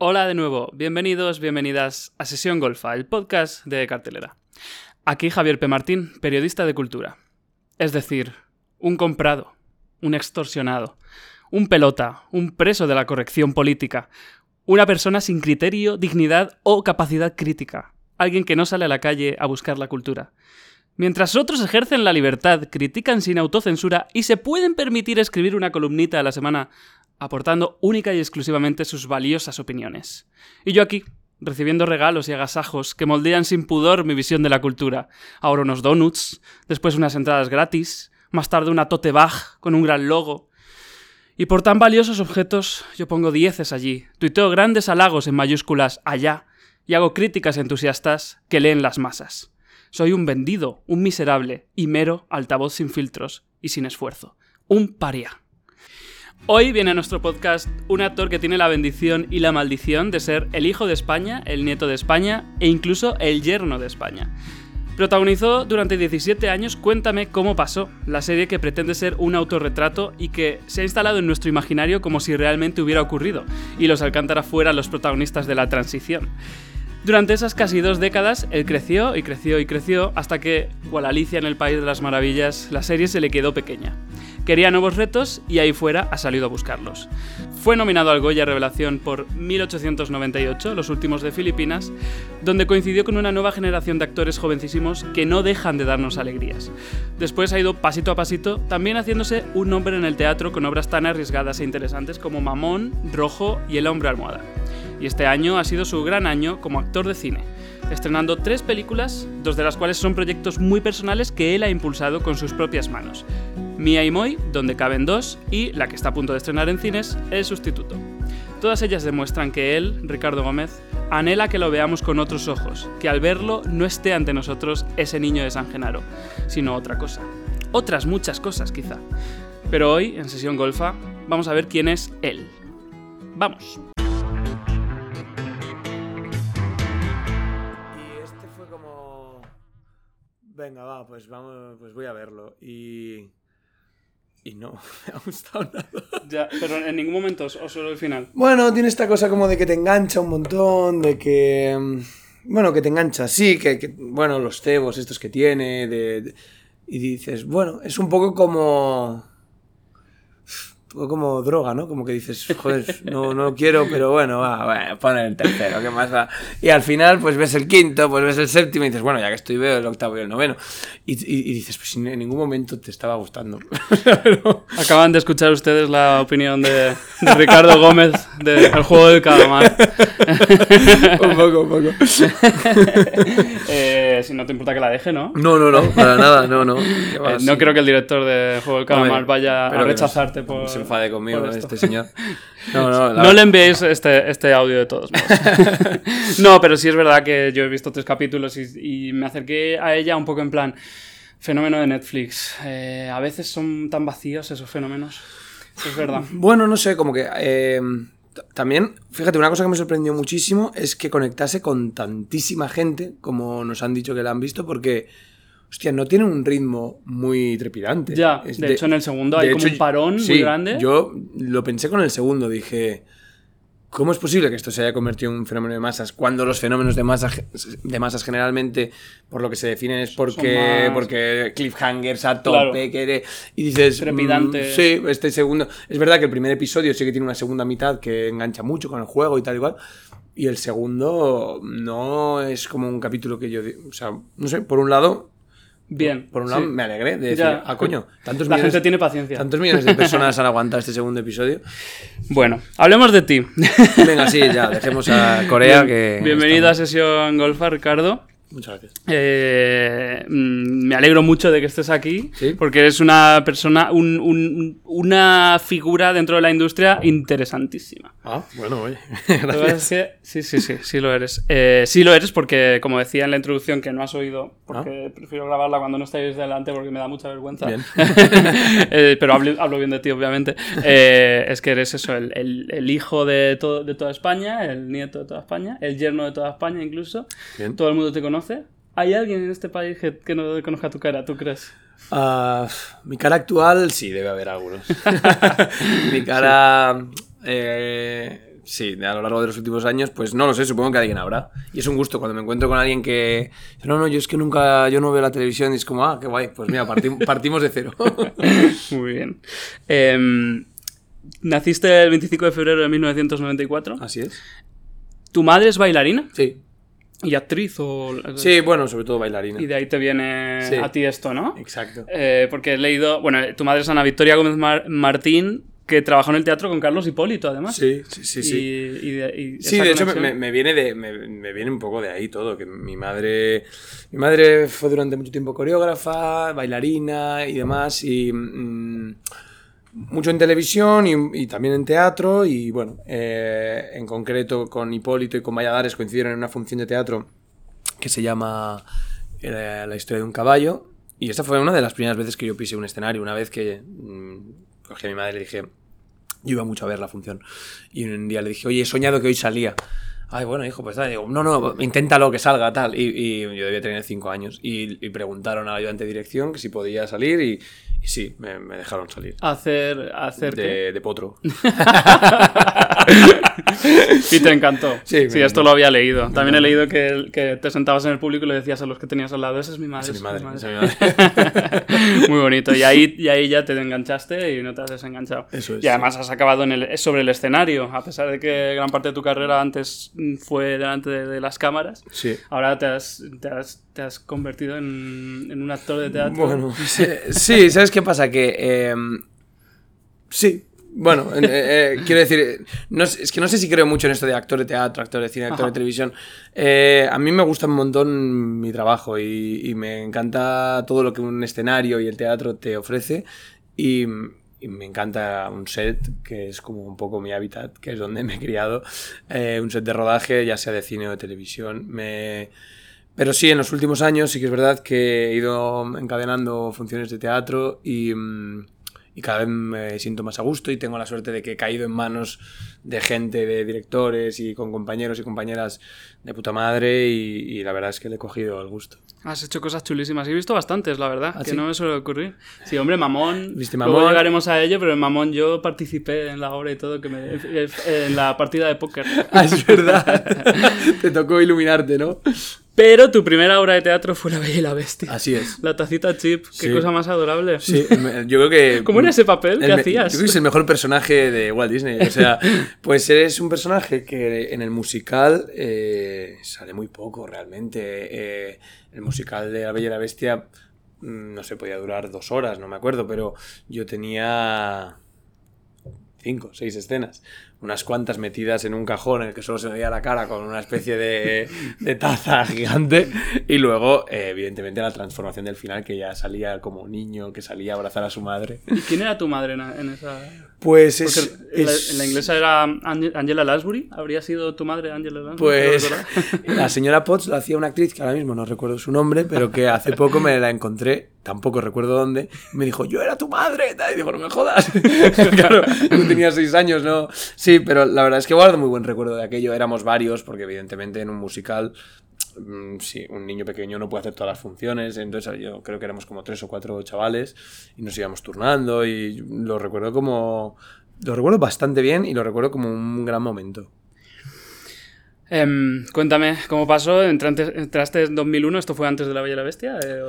Hola de nuevo, bienvenidos, bienvenidas a Sesión Golfa, el podcast de cartelera. Aquí Javier P. Martín, periodista de cultura. Es decir, un comprado, un extorsionado, un pelota, un preso de la corrección política, una persona sin criterio, dignidad o capacidad crítica, alguien que no sale a la calle a buscar la cultura. Mientras otros ejercen la libertad, critican sin autocensura y se pueden permitir escribir una columnita a la semana aportando única y exclusivamente sus valiosas opiniones. Y yo aquí, recibiendo regalos y agasajos que moldean sin pudor mi visión de la cultura. Ahora unos donuts, después unas entradas gratis, más tarde una tote bag con un gran logo. Y por tan valiosos objetos yo pongo dieces allí, tuiteo grandes halagos en mayúsculas allá y hago críticas entusiastas que leen las masas. Soy un vendido, un miserable y mero altavoz sin filtros y sin esfuerzo. Un paria. Hoy viene a nuestro podcast un actor que tiene la bendición y la maldición de ser el hijo de España, el nieto de España e incluso el yerno de España. Protagonizó durante 17 años Cuéntame cómo pasó, la serie que pretende ser un autorretrato y que se ha instalado en nuestro imaginario como si realmente hubiera ocurrido, y los Alcántara fueran los protagonistas de la transición. Durante esas casi dos décadas, él creció y creció y creció hasta que, cual Alicia en el País de las Maravillas, la serie se le quedó pequeña. Quería nuevos retos y ahí fuera ha salido a buscarlos. Fue nominado al Goya Revelación por 1898, Los Últimos de Filipinas, donde coincidió con una nueva generación de actores jovencísimos que no dejan de darnos alegrías. Después ha ido pasito a pasito, también haciéndose un nombre en el teatro con obras tan arriesgadas e interesantes como Mamón, Rojo y El Hombre Almohada. Y este año ha sido su gran año como actor de cine estrenando tres películas, dos de las cuales son proyectos muy personales que él ha impulsado con sus propias manos. Mia y Moy, donde caben dos, y la que está a punto de estrenar en cines, El Sustituto. Todas ellas demuestran que él, Ricardo Gómez, anhela que lo veamos con otros ojos, que al verlo no esté ante nosotros ese niño de San Genaro, sino otra cosa. Otras muchas cosas, quizá. Pero hoy, en Sesión Golfa, vamos a ver quién es él. ¡Vamos! Venga, va, pues vamos, pues voy a verlo. Y. Y no, me ha gustado nada. Ya, pero en ningún momento, o solo el final. Bueno, tiene esta cosa como de que te engancha un montón, de que. mm, Bueno, que te engancha, sí, que, que- bueno, los cebos estos que tiene, de, de- y dices, bueno, es un poco como. Como droga, ¿no? Como que dices, joder, no, no quiero, pero bueno, va, bueno, pon el tercero, ¿qué más va? Y al final, pues ves el quinto, pues ves el séptimo y dices, bueno, ya que estoy, veo el octavo y el noveno. Y, y- y dices, pues en ningún momento te estaba gustando. Pero- Acaban de escuchar ustedes la opinión de, de Ricardo Gómez del juego del calamar. un poco, un poco. Eh, si no te importa que la deje, ¿no? No, no, no, para nada, no, no. ¿Qué va, Eh, no creo que el director de Juego del Calamar Hombre, vaya a rechazarte por. Se enfade conmigo este señor. No, no, No le enviéis este, este audio de todos modos. no, pero sí es verdad que yo he visto tres capítulos y, y me acerqué a ella un poco en plan fenómeno de Netflix. Eh, a veces son tan vacíos esos fenómenos. Es verdad. Bueno, no sé, como que. eh, también, fíjate, una cosa que me sorprendió muchísimo es que conectase con tantísima gente, como nos han dicho que la han visto, porque. Hostia, no tiene un ritmo muy trepidante. Ya, Es de, hecho en el segundo hay de como hecho, un parón muy sí, grande. Yo lo pensé con el segundo, dije. ¿Cómo es posible que esto se haya convertido en un fenómeno de masas cuando los fenómenos de, masa, de masas generalmente, por lo que se definen, es porque, más- porque cliffhangers a Claro. tope, que eres- y dices... Trepidante. mm, sí, este segundo... Es verdad que el primer episodio sí que tiene una segunda mitad que engancha mucho con el juego y tal y cual, y el segundo no es como un capítulo que yo... O sea, no sé, por un lado... Bien. Por un lado sí. me alegré de decir, Ya. ah, coño, tantos La millones, gente tiene paciencia. tantos millones de personas han aguantado este segundo episodio. Bueno, hablemos de ti. Venga, sí, ya, dejemos a Corea que... Bienvenido a Sesión Golfa, Ricardo. Muchas gracias. Eh, mm, me alegro mucho de que estés aquí, Sí. porque eres una persona, un- un- una figura dentro de la industria interesantísima. Ah, bueno, oye. Gracias. que- sí, sí, sí, sí lo eres. Eh, sí lo eres porque, como decía en la introducción, que no has oído, porque prefiero grabarla cuando no estáis delante porque me da mucha vergüenza. Bien. Eh, pero hablo, hablo bien de ti, obviamente. Eh, es que eres eso, el, el- el hijo de, todo- de toda España, el nieto de toda España, el yerno de toda España incluso. Bien. Todo el mundo te conoce. ¿Hay alguien en este país que, no conozca tu cara, tú crees? Ah, mi cara actual, sí, debe haber algunos. mi cara. eh, sí, a lo largo de los últimos años, pues no lo sé, supongo que alguien habrá. Y es un gusto cuando me encuentro con alguien que, no, no, yo es que nunca, yo no veo la televisión y es como, ah, qué guay, pues mira, partimos de cero. Muy bien. Em, naciste el 25 de febrero de 1994. Así es. ¿Tu madre es bailarina? Sí. ¿Y actriz o...? Sí, bueno, sobre todo bailarina. Y de ahí te viene a ti esto, ¿no? Exacto. Eh, porque he leído... Bueno, tu madre es Ana Victoria Gómez Martín, que trabajó en el teatro con Carlos Hipólito, además. Sí, sí, sí. sí, de, sí, de hecho me, viene de, me, viene un poco de ahí todo, que mi madre, mi madre fue durante mucho tiempo coreógrafa, bailarina y demás, y... Mm, mucho en televisión y, también en teatro y bueno, eh, en concreto con Hipólito y con Valladares coincidieron en una función de teatro que se llama eh, La historia de un caballo y esta fue una de las primeras veces que yo pisé un escenario, una vez que mm, cogí a mi madre y le dije, yo iba mucho a ver la función y un día le dije, oye, he soñado que hoy salía. Ay, bueno, hijo, pues. Digo, no, no, inténtalo que salga, tal. Y, yo debía tener cinco años. Y, y preguntaron al ayudante de dirección que si podía salir y, y sí, me, dejaron salir. Hacer, hacer de, de potro. y te encantó. Sí, esto lo había leído. También he leído que, que, te sentabas en el público y le decías a los que tenías al lado, esa es mi madre. Esa es mi madre. Muy bonito. Y ahí, y ahí ya te enganchaste y no te has desenganchado. Eso es. Y además has acabado en el, sobre el escenario, a pesar de que gran parte de tu carrera antes fue delante de, las cámaras. Sí. Ahora te has, te has, te has convertido en, en, un actor de teatro. Bueno, sí, ¿sabes qué pasa? Que... Em, sí, bueno, eh, eh, quiero decir, no, es que no sé si creo mucho en esto de actor de teatro, actor de cine, actor de televisión. Eh, a mí me gusta un montón mi trabajo y, me encanta todo lo que un escenario y el teatro te ofrece. Y, me encanta un set, que es como un poco mi hábitat, que es donde me he criado. un set de rodaje, ya sea de cine o de televisión. Me... Pero sí, en los últimos años sí que es verdad que he ido encadenando funciones de teatro y... Mm, y cada vez me siento más a gusto y tengo la suerte de que he caído en manos de gente, de directores y con compañeros y compañeras de puta madre y, la verdad es que le he cogido el gusto. Has hecho cosas chulísimas. He visto bastantes, la verdad, ¿Ah, que no me suele ocurrir. Sí, hombre, Mamón. ¿Viste Mamón? Luego llegaremos a ello, pero en Mamón yo participé en la obra y todo, que me, en la partida de póker. Ah, es verdad. Te tocó iluminarte, ¿no? Pero tu primera obra de teatro fue La Bella y la Bestia. Así es. La tacita chip. Qué cosa más adorable. Sí, yo creo que... ¿Cómo era ese papel? ¿Qué hacías? Yo creo que es el mejor personaje de Walt Disney. O sea, pues eres un personaje que en el musical eh, sale muy poco realmente. Eh, el musical de La Bella y la Bestia, mm, no sé, podía durar dos horas, no me acuerdo, pero yo tenía cinco, seis escenas unas cuantas metidas en un cajón en el que solo se veía la cara con una especie de, taza gigante y luego eh, evidentemente la transformación del final que ya salía como niño que salía a abrazar a su madre. ¿Y quién era tu madre en, esa...? Pues es, en, la, inglesa era Angela Lansbury, ¿habría sido tu madre Angela Lansbury? Pues la señora Potts la hacía una actriz que ahora mismo no recuerdo su nombre, pero que hace poco me la encontré, tampoco recuerdo dónde, y me dijo, yo era tu madre, y digo, no me jodas. claro, yo tenía seis años, ¿no? Sí, pero la verdad es que guardo muy buen recuerdo de aquello. Éramos varios, porque evidentemente en un musical, sí, un niño pequeño no puede hacer todas las funciones. Entonces yo creo que éramos como tres o cuatro chavales y nos íbamos turnando y lo recuerdo como... Lo recuerdo bastante bien y lo recuerdo como un gran momento. Em, cuéntame, ¿cómo pasó? ¿Entraste, en 2001? ¿Esto fue antes de La Bella y la Bestia? Eh,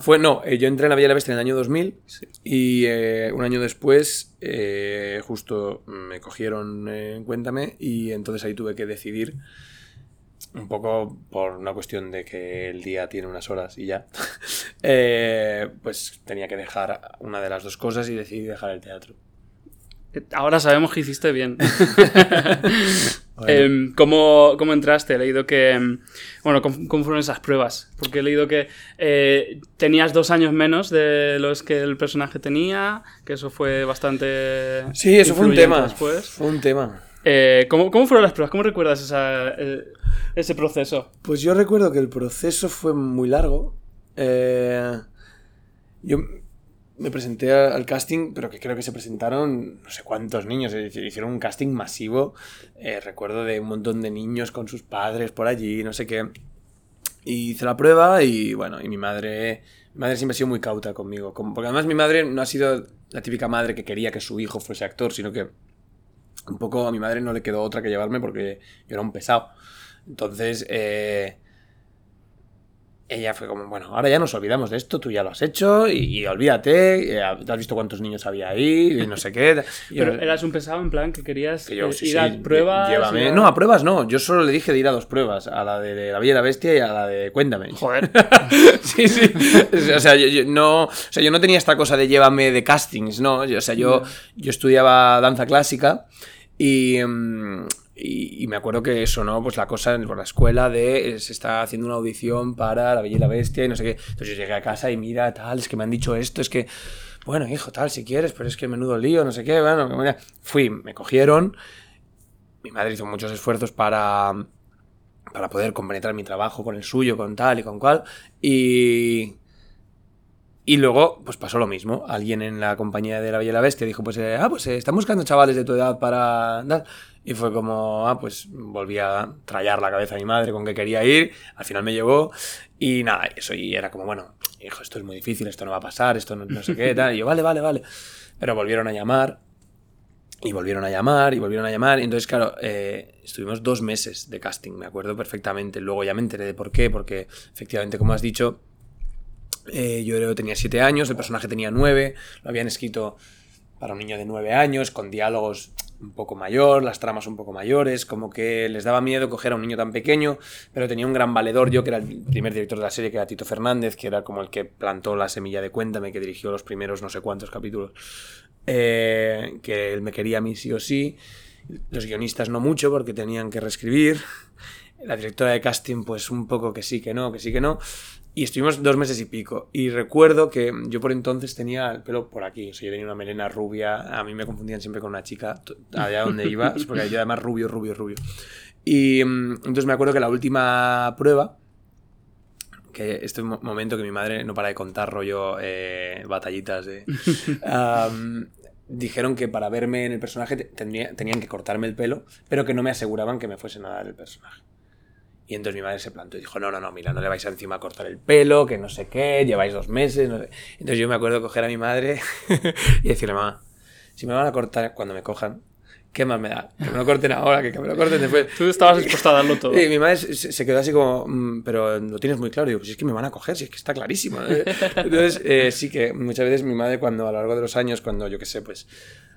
fue, no, eh, yo entré en La Bella y la Bestia en el año 2000 y eh, un año después justo me cogieron en Cuéntame y entonces ahí tuve que decidir un poco por una cuestión de que el día tiene unas horas y ya, pues tenía que dejar una de las dos cosas y decidí dejar el teatro. Ahora sabemos que hiciste bien. Em, ¿cómo, entraste? He leído que... Em, bueno, ¿cómo, fueron esas pruebas? Porque he leído que eh, tenías dos años menos de los que el personaje tenía, que eso fue bastante... Sí, eso fue un tema. Después. Fue un tema. Eh, ¿cómo, fueron las pruebas? ¿Cómo recuerdas eh, ese proceso? Pues yo recuerdo que el proceso fue muy largo. yo me presenté al casting, pero que creo que se presentaron no sé cuántos niños, hicieron un casting masivo, eh, recuerdo de un montón de niños con sus padres por allí, no sé qué. Y hice la prueba y bueno, y mi madre, mi madre siempre ha sido muy cauta conmigo, porque además mi madre no ha sido la típica madre que quería que su hijo fuese actor, sino que un poco a mi madre no le quedó otra que llevarme porque yo era un pesado. Entonces, eh, ella fue como, bueno, ahora ya nos olvidamos de esto, tú ya lo has hecho y, olvídate, eh, has visto cuántos niños había ahí y no sé qué. Pero eras un pesado en plan que querías eh, ir a pruebas. No, a pruebas no, yo solo le dije de ir a dos pruebas, a la de, La Bella y la Bestia y a la de Cuéntame. Joder. sí, sí. O sea, yo, no, o sea, yo no tenía esta cosa de llévame de castings, ¿no? O sea, yo, yo estudiaba danza clásica y... Mm, y, me acuerdo que sonó pues la cosa por la escuela de eh, se está haciendo una audición para La Bella y la Bestia y no sé qué. Entonces yo llegué a casa y mira, tal, es que me han dicho esto, es que, bueno, hijo, tal, si quieres, pero es que menudo lío, no sé qué. Bueno, fui, me cogieron. Mi madre hizo muchos esfuerzos para, para poder compenetrar mi trabajo con el suyo, con tal y con cual. Y, y luego, pues pasó lo mismo. Alguien en la compañía de La Bella y la Bestia dijo, pues, eh, ah, pues eh, están buscando chavales de tu edad para... Y fue como, ah, pues volví a trallar la cabeza a mi madre con que quería ir, al final me llevó y nada, eso y era como, bueno, hijo, esto es muy difícil, esto no va a pasar, esto no, sé qué, tal. Y yo, vale, vale, vale. Pero volvieron a llamar y volvieron a llamar y volvieron a llamar. Entonces, claro, eh, estuvimos dos meses de casting, me acuerdo perfectamente. Luego ya me enteré de por qué, porque efectivamente, como has dicho, eh, yo tenía siete años, el personaje tenía nueve, lo habían escrito para un niño de nueve años, con diálogos un poco mayor, las tramas un poco mayores, como que les daba miedo coger a un niño tan pequeño, pero tenía un gran valedor, yo que era el primer director de la serie, que era Tito Fernández, que era como el que plantó la semilla de Cuéntame, que dirigió los primeros no sé cuántos capítulos, eh, que él me quería a mí sí o sí, los guionistas no mucho porque tenían que reescribir, la directora de casting pues un poco que sí, que no, que sí, que no, y estuvimos dos meses y pico. Y recuerdo que yo por entonces tenía el pelo por aquí. O sea, yo tenía una melena rubia. A mí me confundían siempre con una chica allá donde iba. Porque yo además rubio, rubio, rubio. Y mm, entonces me acuerdo que la última prueba, que este momento que mi madre no para de contar rollo eh, batallitas de... dijeron que para verme en el personaje tenían que cortarme el pelo, pero que no me aseguraban que me fuesen a dar el personaje. Y entonces mi madre se plantó y dijo, no, no, no, mira, no le vais encima a cortar el pelo, que no sé qué, lleváis dos meses, no sé. Entonces yo me acuerdo coger a mi madre y decirle, mamá, si me van a cortar cuando me cojan, ¿qué más me da? Que me lo corten ahora, que, me lo corten después. Tú estabas dispuesta a darlo todo. Y mi madre se, quedó así como, mm, pero lo tienes muy claro. Y digo, pues es que me van a coger, si es que está clarísimo. Entonces, eh, sí que muchas veces mi madre, cuando a lo largo de los años, cuando yo qué sé, pues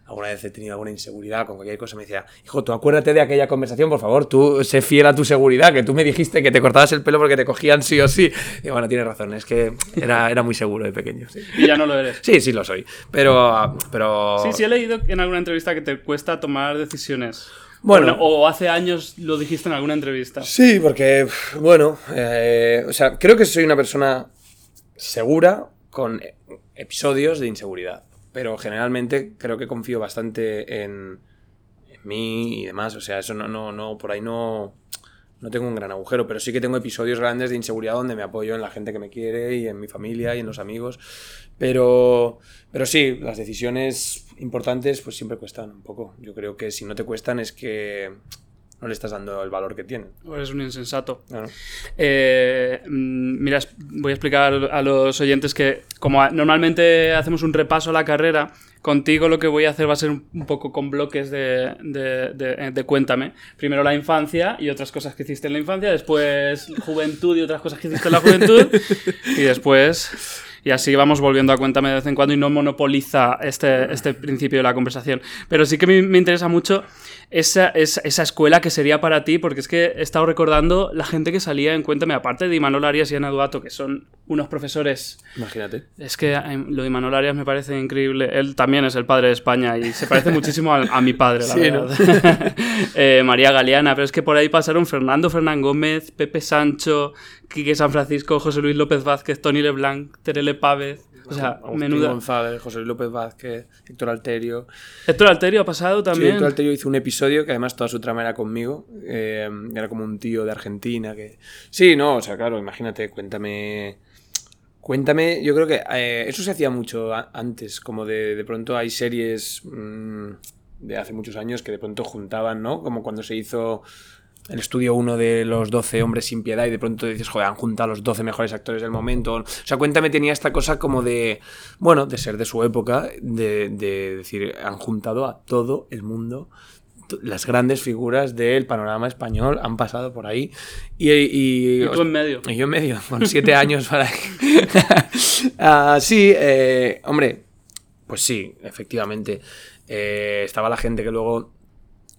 alguna vez he tenido alguna inseguridad con cualquier cosa, me decía, hijo, tú acuérdate de aquella conversación, por favor, tú sé fiel a tu seguridad, que tú me dijiste que te cortabas el pelo porque te cogían sí o sí. Y bueno, tienes razón, es que era, era muy seguro de pequeño. Y ya no lo eres. Sí, sí lo soy. Pero, pero... Sí, sí he leído en alguna entrevista que te cuesta tomar decisiones. Bueno, o hace años lo dijiste en alguna entrevista. Sí, porque, bueno, eh, o sea, creo que soy una persona segura con episodios de inseguridad pero generalmente creo que confío bastante en, mí y demás. O sea, eso no, no, no, por ahí no, no tengo un gran agujero, pero sí que tengo episodios grandes de inseguridad donde me apoyo en la gente que me quiere y en mi familia y en los amigos. Pero, pero sí, las decisiones importantes pues siempre cuestan un poco. Yo creo que si no te cuestan es que no le estás dando el valor que tiene. O eres un insensato. Eh, mm, mira, voy a explicar a los oyentes que como normalmente hacemos un repaso a la carrera, contigo lo que voy a hacer va a ser un poco con bloques de, de, cuéntame. Primero la infancia y otras cosas que hiciste en la infancia, después juventud y otras cosas que hiciste en la juventud, y después y así vamos volviendo a cuéntame de vez en cuando y no monopoliza este, este principio de la conversación. Pero sí que me, me interesa mucho esa, esa, escuela que sería para ti, porque es que he estado recordando la gente que salía en Cuéntame, aparte de Imanol Arias y Ana Duato, que son unos profesores. Imagínate. Es que eh, lo de Imanol Arias me parece increíble. Él también es el padre de España y se parece muchísimo a, mi padre, la verdad. Eh, María Galeana, pero es que por ahí pasaron Fernando Fernán Gómez, Pepe Sancho, Quique San Francisco, José Luis López Vázquez, Tony Leblanc, Terele Pávez. O sea, menuda. González, José Luis López Vázquez, Héctor Alterio. Héctor Alterio ha pasado también. Sí, Héctor Alterio hizo un episodio que además toda su trama era conmigo. Eh, era como un tío de Argentina que. Sí, no, o sea, claro, imagínate, cuéntame. Cuéntame, yo creo que eh, eso se hacía mucho antes, como de, de pronto hay series mm, de hace muchos años que de pronto juntaban, ¿no? Como cuando se hizo el estudio uno de los 12 hombres sin piedad y de pronto dices, joder, han juntado a los 12 mejores actores del momento. O sea, Cuéntame tenía esta cosa como de, bueno, de ser de su época, de, de decir, han juntado a todo el mundo las grandes figuras del panorama español han pasado por ahí. Y, y, tú en medio. Y yo en medio, con siete años para... uh, sí, eh, hombre, pues sí, efectivamente. Eh, estaba la gente que luego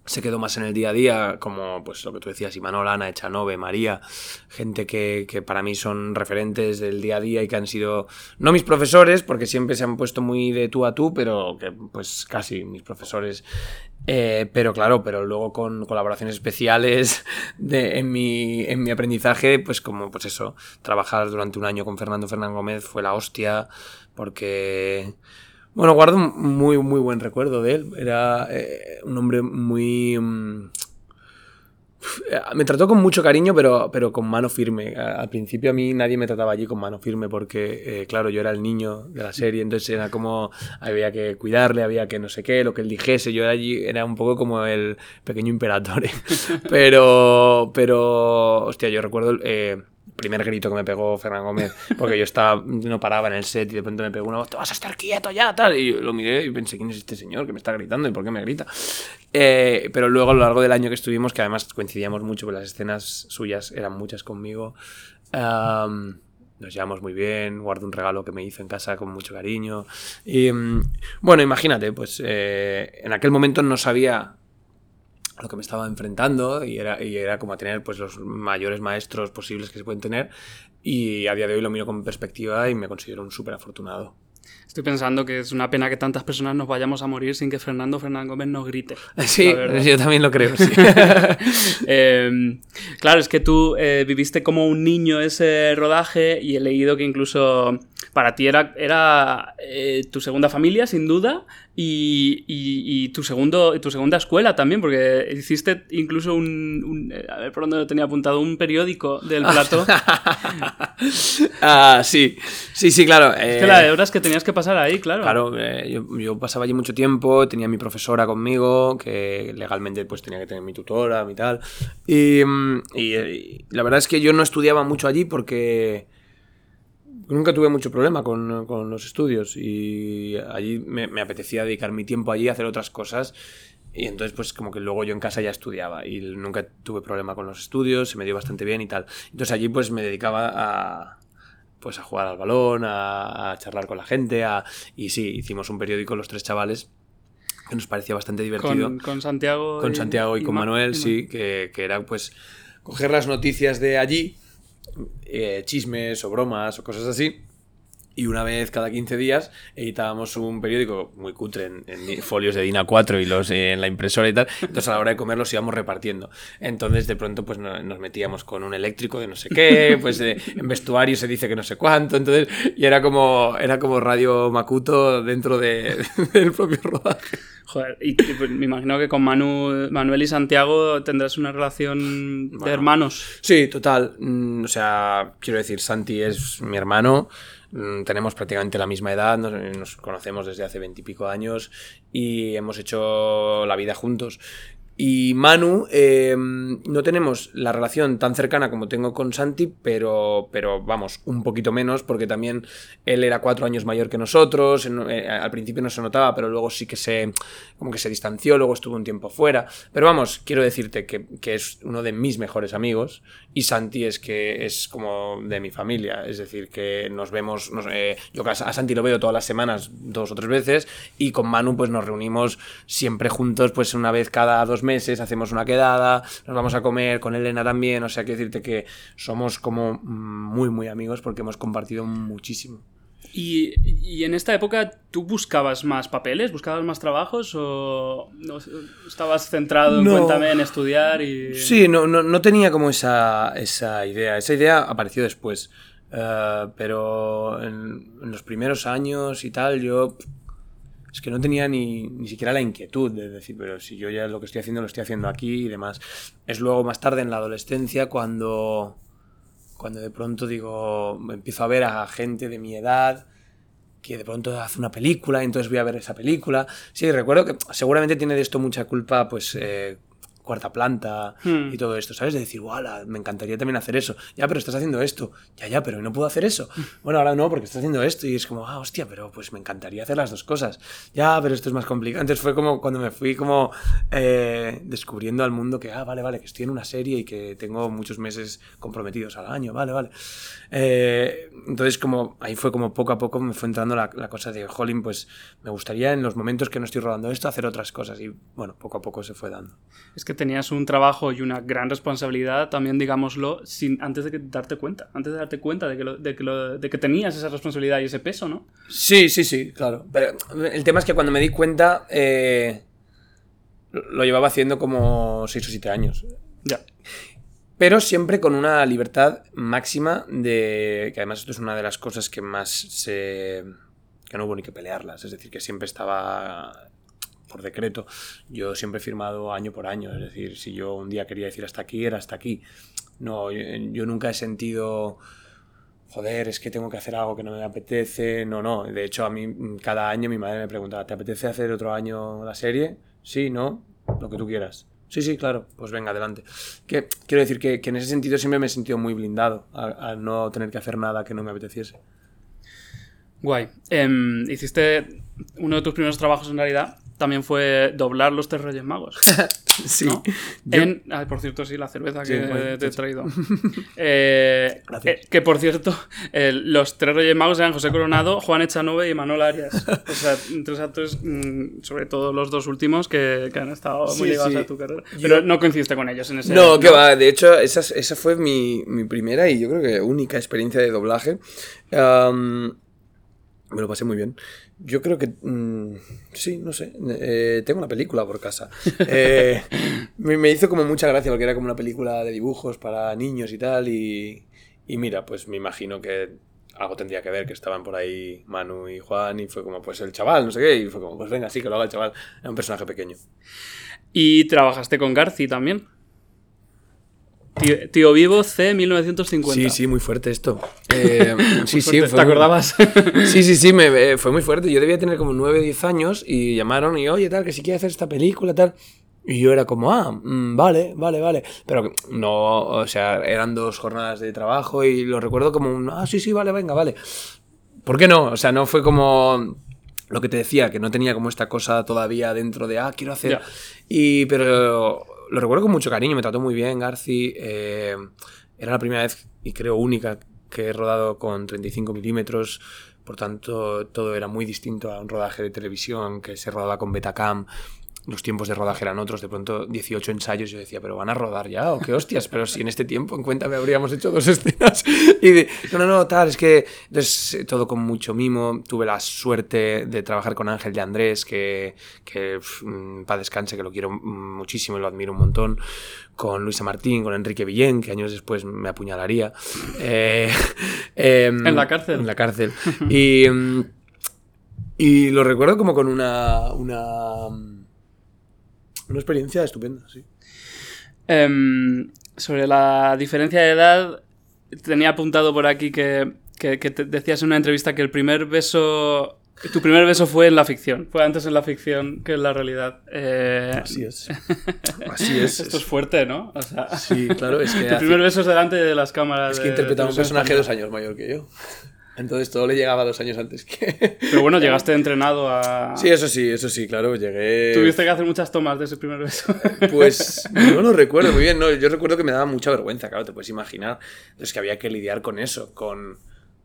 se quedó más en el día a día, como pues lo que tú decías, Imanol, Ana, Echanove, María, gente que, que, para mí son referentes del día a día y que han sido, no mis profesores, porque siempre se han puesto muy de tú a tú, pero que pues casi mis profesores. Eh, pero claro, pero luego con colaboraciones especiales en, mi, en mi aprendizaje, pues como pues eso, trabajar durante un año con Fernando Fernán Gómez fue la hostia, porque bueno, guardo un muy, muy buen recuerdo de él. Era eh, un hombre muy... Um, me trató con mucho cariño, pero, pero con mano firme. Al principio a mí nadie me trataba allí con mano firme porque, eh, claro, yo era el niño de la serie, entonces era como había que cuidarle, había que no sé qué, lo que él dijese. Yo era allí, era un poco como el pequeño imperatore. pero, pero, hostia, yo recuerdo... Eh, primer grito que me pegó Fernán Gómez, porque yo estaba, no paraba en el set y de pronto me pegó una voz, te vas a estar quieto ya, tal. Y lo miré y pensé, ¿quién es este señor que me está gritando y por qué me grita? Eh, pero luego a lo largo del año que estuvimos, que además coincidíamos mucho, porque las escenas suyas eran muchas conmigo, nos llevamos muy bien, guardo un regalo que me hizo en casa con mucho cariño. Y mm, bueno, imagínate, pues eh, en aquel momento no sabía lo que me estaba enfrentando y era, y era como a tener pues los mayores maestros posibles que se pueden tener y a día de hoy lo miro con perspectiva y me considero un súper afortunado. Estoy pensando que es una pena que tantas personas nos vayamos a morir sin que Fernando Fernán Gómez nos grite. Sí, yo también lo creo. Sí. eh, claro, es que tú eh, viviste como un niño ese rodaje y he leído que incluso para ti era, era eh, tu segunda familia, sin duda, y, y, tu, segundo, tu segunda escuela también, porque hiciste incluso un, A ver por dónde lo tenía apuntado, un periódico del plato. ah, sí, sí, sí, claro. Es que la de horas que tenías que pasar ahí, claro. Claro, eh, yo, yo, pasaba allí mucho tiempo, tenía mi profesora conmigo, que legalmente pues tenía que tener mi tutora, mi tal. y, y la verdad es que yo no estudiaba mucho allí porque nunca tuve mucho problema con, con los estudios y allí me, me, apetecía dedicar mi tiempo allí a hacer otras cosas y entonces pues como que luego yo en casa ya estudiaba y nunca tuve problema con los estudios, se me dio bastante bien y tal. Entonces allí pues me dedicaba a pues a jugar al balón, a, a charlar con la gente, a, y sí, hicimos un periódico los tres chavales que nos parecía bastante divertido. Con, con Santiago. Con Santiago y, y con Manuel, y sí, que, que era pues coger las noticias de allí eh, chismes o bromas o cosas así. Y una vez cada 15 días editábamos un periódico muy cutre en, en folios de DIN A4 y los eh, en la impresora y tal. Entonces a la hora de comer los íbamos repartiendo. Entonces de pronto pues no, nos metíamos con un eléctrico de no sé qué, pues eh, en vestuario se dice que no sé cuánto. Entonces y era como, era como Radio Macuto dentro de, del propio rodaje. Joder, y, pues, me imagino que con Manu, Manuel y Santiago tendrás una relación bueno, de hermanos. Sí, total. Mm, o sea, quiero decir, Santi es mi hermano. Mm, tenemos prácticamente la misma edad, nos, nos conocemos desde hace veintipico años y hemos hecho la vida juntos. Y Manu, eh, no tenemos la relación tan cercana como tengo con Santi, pero, pero vamos, un poquito menos, porque también él era cuatro años mayor que nosotros. Eh, al principio no se notaba, pero luego sí que se, como que se distanció, luego estuvo un tiempo fuera. Pero vamos, quiero decirte que, que es uno de mis mejores amigos y Santi es que es como de mi familia. Es decir, que nos vemos, eh, yo a Santi lo veo todas las semanas, dos o tres veces, y con Manu pues nos reunimos siempre juntos, pues una vez cada dos meses hacemos una quedada, nos vamos a comer con Elena también, o sea, quiero decirte que somos como muy, muy amigos porque hemos compartido muchísimo. ¿Y, ¿Y, en esta época tú buscabas más papeles, buscabas más trabajos o estabas centrado no. cuéntame, en estudiar? Y... Sí, no, no, no tenía como esa, esa idea. Esa idea apareció después. Uh, pero en, en, los primeros años y tal, yo es que no tenía ni, ni siquiera la inquietud de decir, pero si yo ya lo que estoy haciendo lo estoy haciendo aquí y demás. Es luego más tarde en la adolescencia cuando cuando de pronto digo, empiezo a ver a gente de mi edad que de pronto hace una película entonces voy a ver esa película. Sí, recuerdo que seguramente tiene de esto mucha culpa, pues, eh, cuarta planta Hmm. y todo esto, ¿sabes? De decir, ¡wala! Me encantaría también hacer eso. Ya, pero estás haciendo esto. Ya, ya, pero no puedo hacer eso. Bueno, ahora no, porque estás haciendo esto. Y es como, ah, hostia, pero pues me encantaría hacer las dos cosas. Ya, pero esto es más complicado. Entonces fue como cuando me fui como eh, descubriendo al mundo que, ah, vale, vale, que estoy en una serie y que tengo muchos meses comprometidos al año, vale, vale. Eh, entonces como ahí fue como poco a poco me fue entrando la, la cosa de, jolín, pues me gustaría en los momentos que no estoy rodando esto hacer otras cosas. Y bueno, poco a poco se fue dando. Es que tenías un trabajo y una gran responsabilidad, también digámoslo, sin, antes de que darte cuenta. Antes de darte cuenta de que, lo- de, que lo- de que tenías esa responsabilidad y ese peso, ¿no? Sí, sí, sí, claro. Pero el tema es que cuando me di cuenta, eh, lo llevaba haciendo como 6 o 7 años. Ya. Pero siempre con una libertad máxima de... Que además esto es una de las cosas que más se... que no hubo ni que pelearlas. Es decir, que siempre estaba por decreto. Yo siempre he firmado año por año. Es decir, si yo un día quería decir hasta aquí, era hasta aquí. No, yo, nunca he sentido... Joder, es que tengo que hacer algo que no me apetece. No, no. De hecho, a mí cada año mi madre me preguntaba, ¿te apetece hacer otro año la serie? Sí, no, lo que tú quieras. Sí, sí, claro, pues venga, adelante. Que, quiero decir que, en ese sentido siempre me he sentido muy blindado al, al no tener que hacer nada que no me apeteciese. Guay. Em, hiciste uno de tus primeros trabajos en realidad. También fue doblar los tres Reyes Magos. Sí. ¿no? Yo- En, ah, por cierto, sí, la cerveza Sí, que bueno, te he traído. Eh, Gracias. eh, que por cierto, los tres Reyes Magos eran José Coronado, Juan Echanove y Manuel Arias. O sea, tres actores, mm, sobre todo los dos últimos, que, que han estado muy Sí, ligados sí. a tu carrera. Yo- Pero no coincidiste con ellos en ese No, que va. De hecho, esa, esa fue mi, mi primera y yo creo que única experiencia de doblaje. Am, me lo pasé muy bien. Yo creo que... mm, sí, no sé. eh, tengo una película por casa. Eh, me, me hizo como mucha gracia porque era como una película de dibujos para niños y tal. Y, y mira, pues me imagino que algo tendría que ver, que estaban por ahí Manu y Juan y fue como, pues el chaval, no sé qué. Y fue como, pues venga, sí, que lo haga el chaval. Era un personaje pequeño. Y trabajaste con Garci también. Tío, Tío Vivo C 1950. Sí, sí, muy fuerte esto. Eh, sí, Muy sí, fue ¿Te acordabas? Sí, sí, sí, me, eh, fue muy fuerte. Yo debía tener como 9 o 10 años y llamaron y, oye, tal, que si quiere hacer esta película, tal. Y yo era como, ah, mm, vale, vale, vale. Pero no, o sea, eran dos jornadas de trabajo y lo recuerdo como un, ah, sí, sí, vale, venga, vale. ¿Por qué no? O sea, no fue como lo que te decía, que no tenía como esta cosa todavía dentro de, ah, quiero hacer. Y, pero lo recuerdo con mucho cariño, me trató muy bien Garci. eh, era la primera vez, y creo única, que he rodado con 35 milímetros. Por tanto, todo era muy distinto a un rodaje de televisión que se rodaba con Betacam. Los tiempos de rodaje eran otros, de pronto 18 ensayos. Yo decía, ¿pero van a rodar ya? ¿O qué hostias? Pero si en este tiempo, en cuenta, me habríamos hecho dos escenas. Y de, no, no, no, tal, es que. Entonces, eh, todo con mucho mimo. Tuve la suerte de trabajar con Ángel de Andrés, que, que para descanse, que lo quiero mm, muchísimo y lo admiro un montón. Con Luisa Martín, con Enrique Villén, que años después me apuñalaría. Eh, em, En la cárcel. En la cárcel. Y. mm, y lo recuerdo como con una. Una, una experiencia estupenda, sí. Em, sobre la diferencia de edad, tenía apuntado por aquí que, que- que te decías en una entrevista que el primer beso. Tu primer beso fue en la ficción. Fue antes en la ficción que en la realidad. Eh, Así es. Así es. Esto es fuerte, ¿no? O sea, Sí, claro, es que. tu hace- primer beso es delante de las cámaras. es que interpretaba un personaje dos años mayor que yo. Entonces todo le llegaba dos años antes que. Pero bueno, llegaste entrenado a. Sí, eso sí, eso sí, claro, llegué. Tuviste que hacer muchas tomas de ese primer beso. Pues no lo recuerdo muy bien, no, yo recuerdo que me daba mucha vergüenza, claro, te puedes imaginar. Entonces que había que lidiar con eso, con,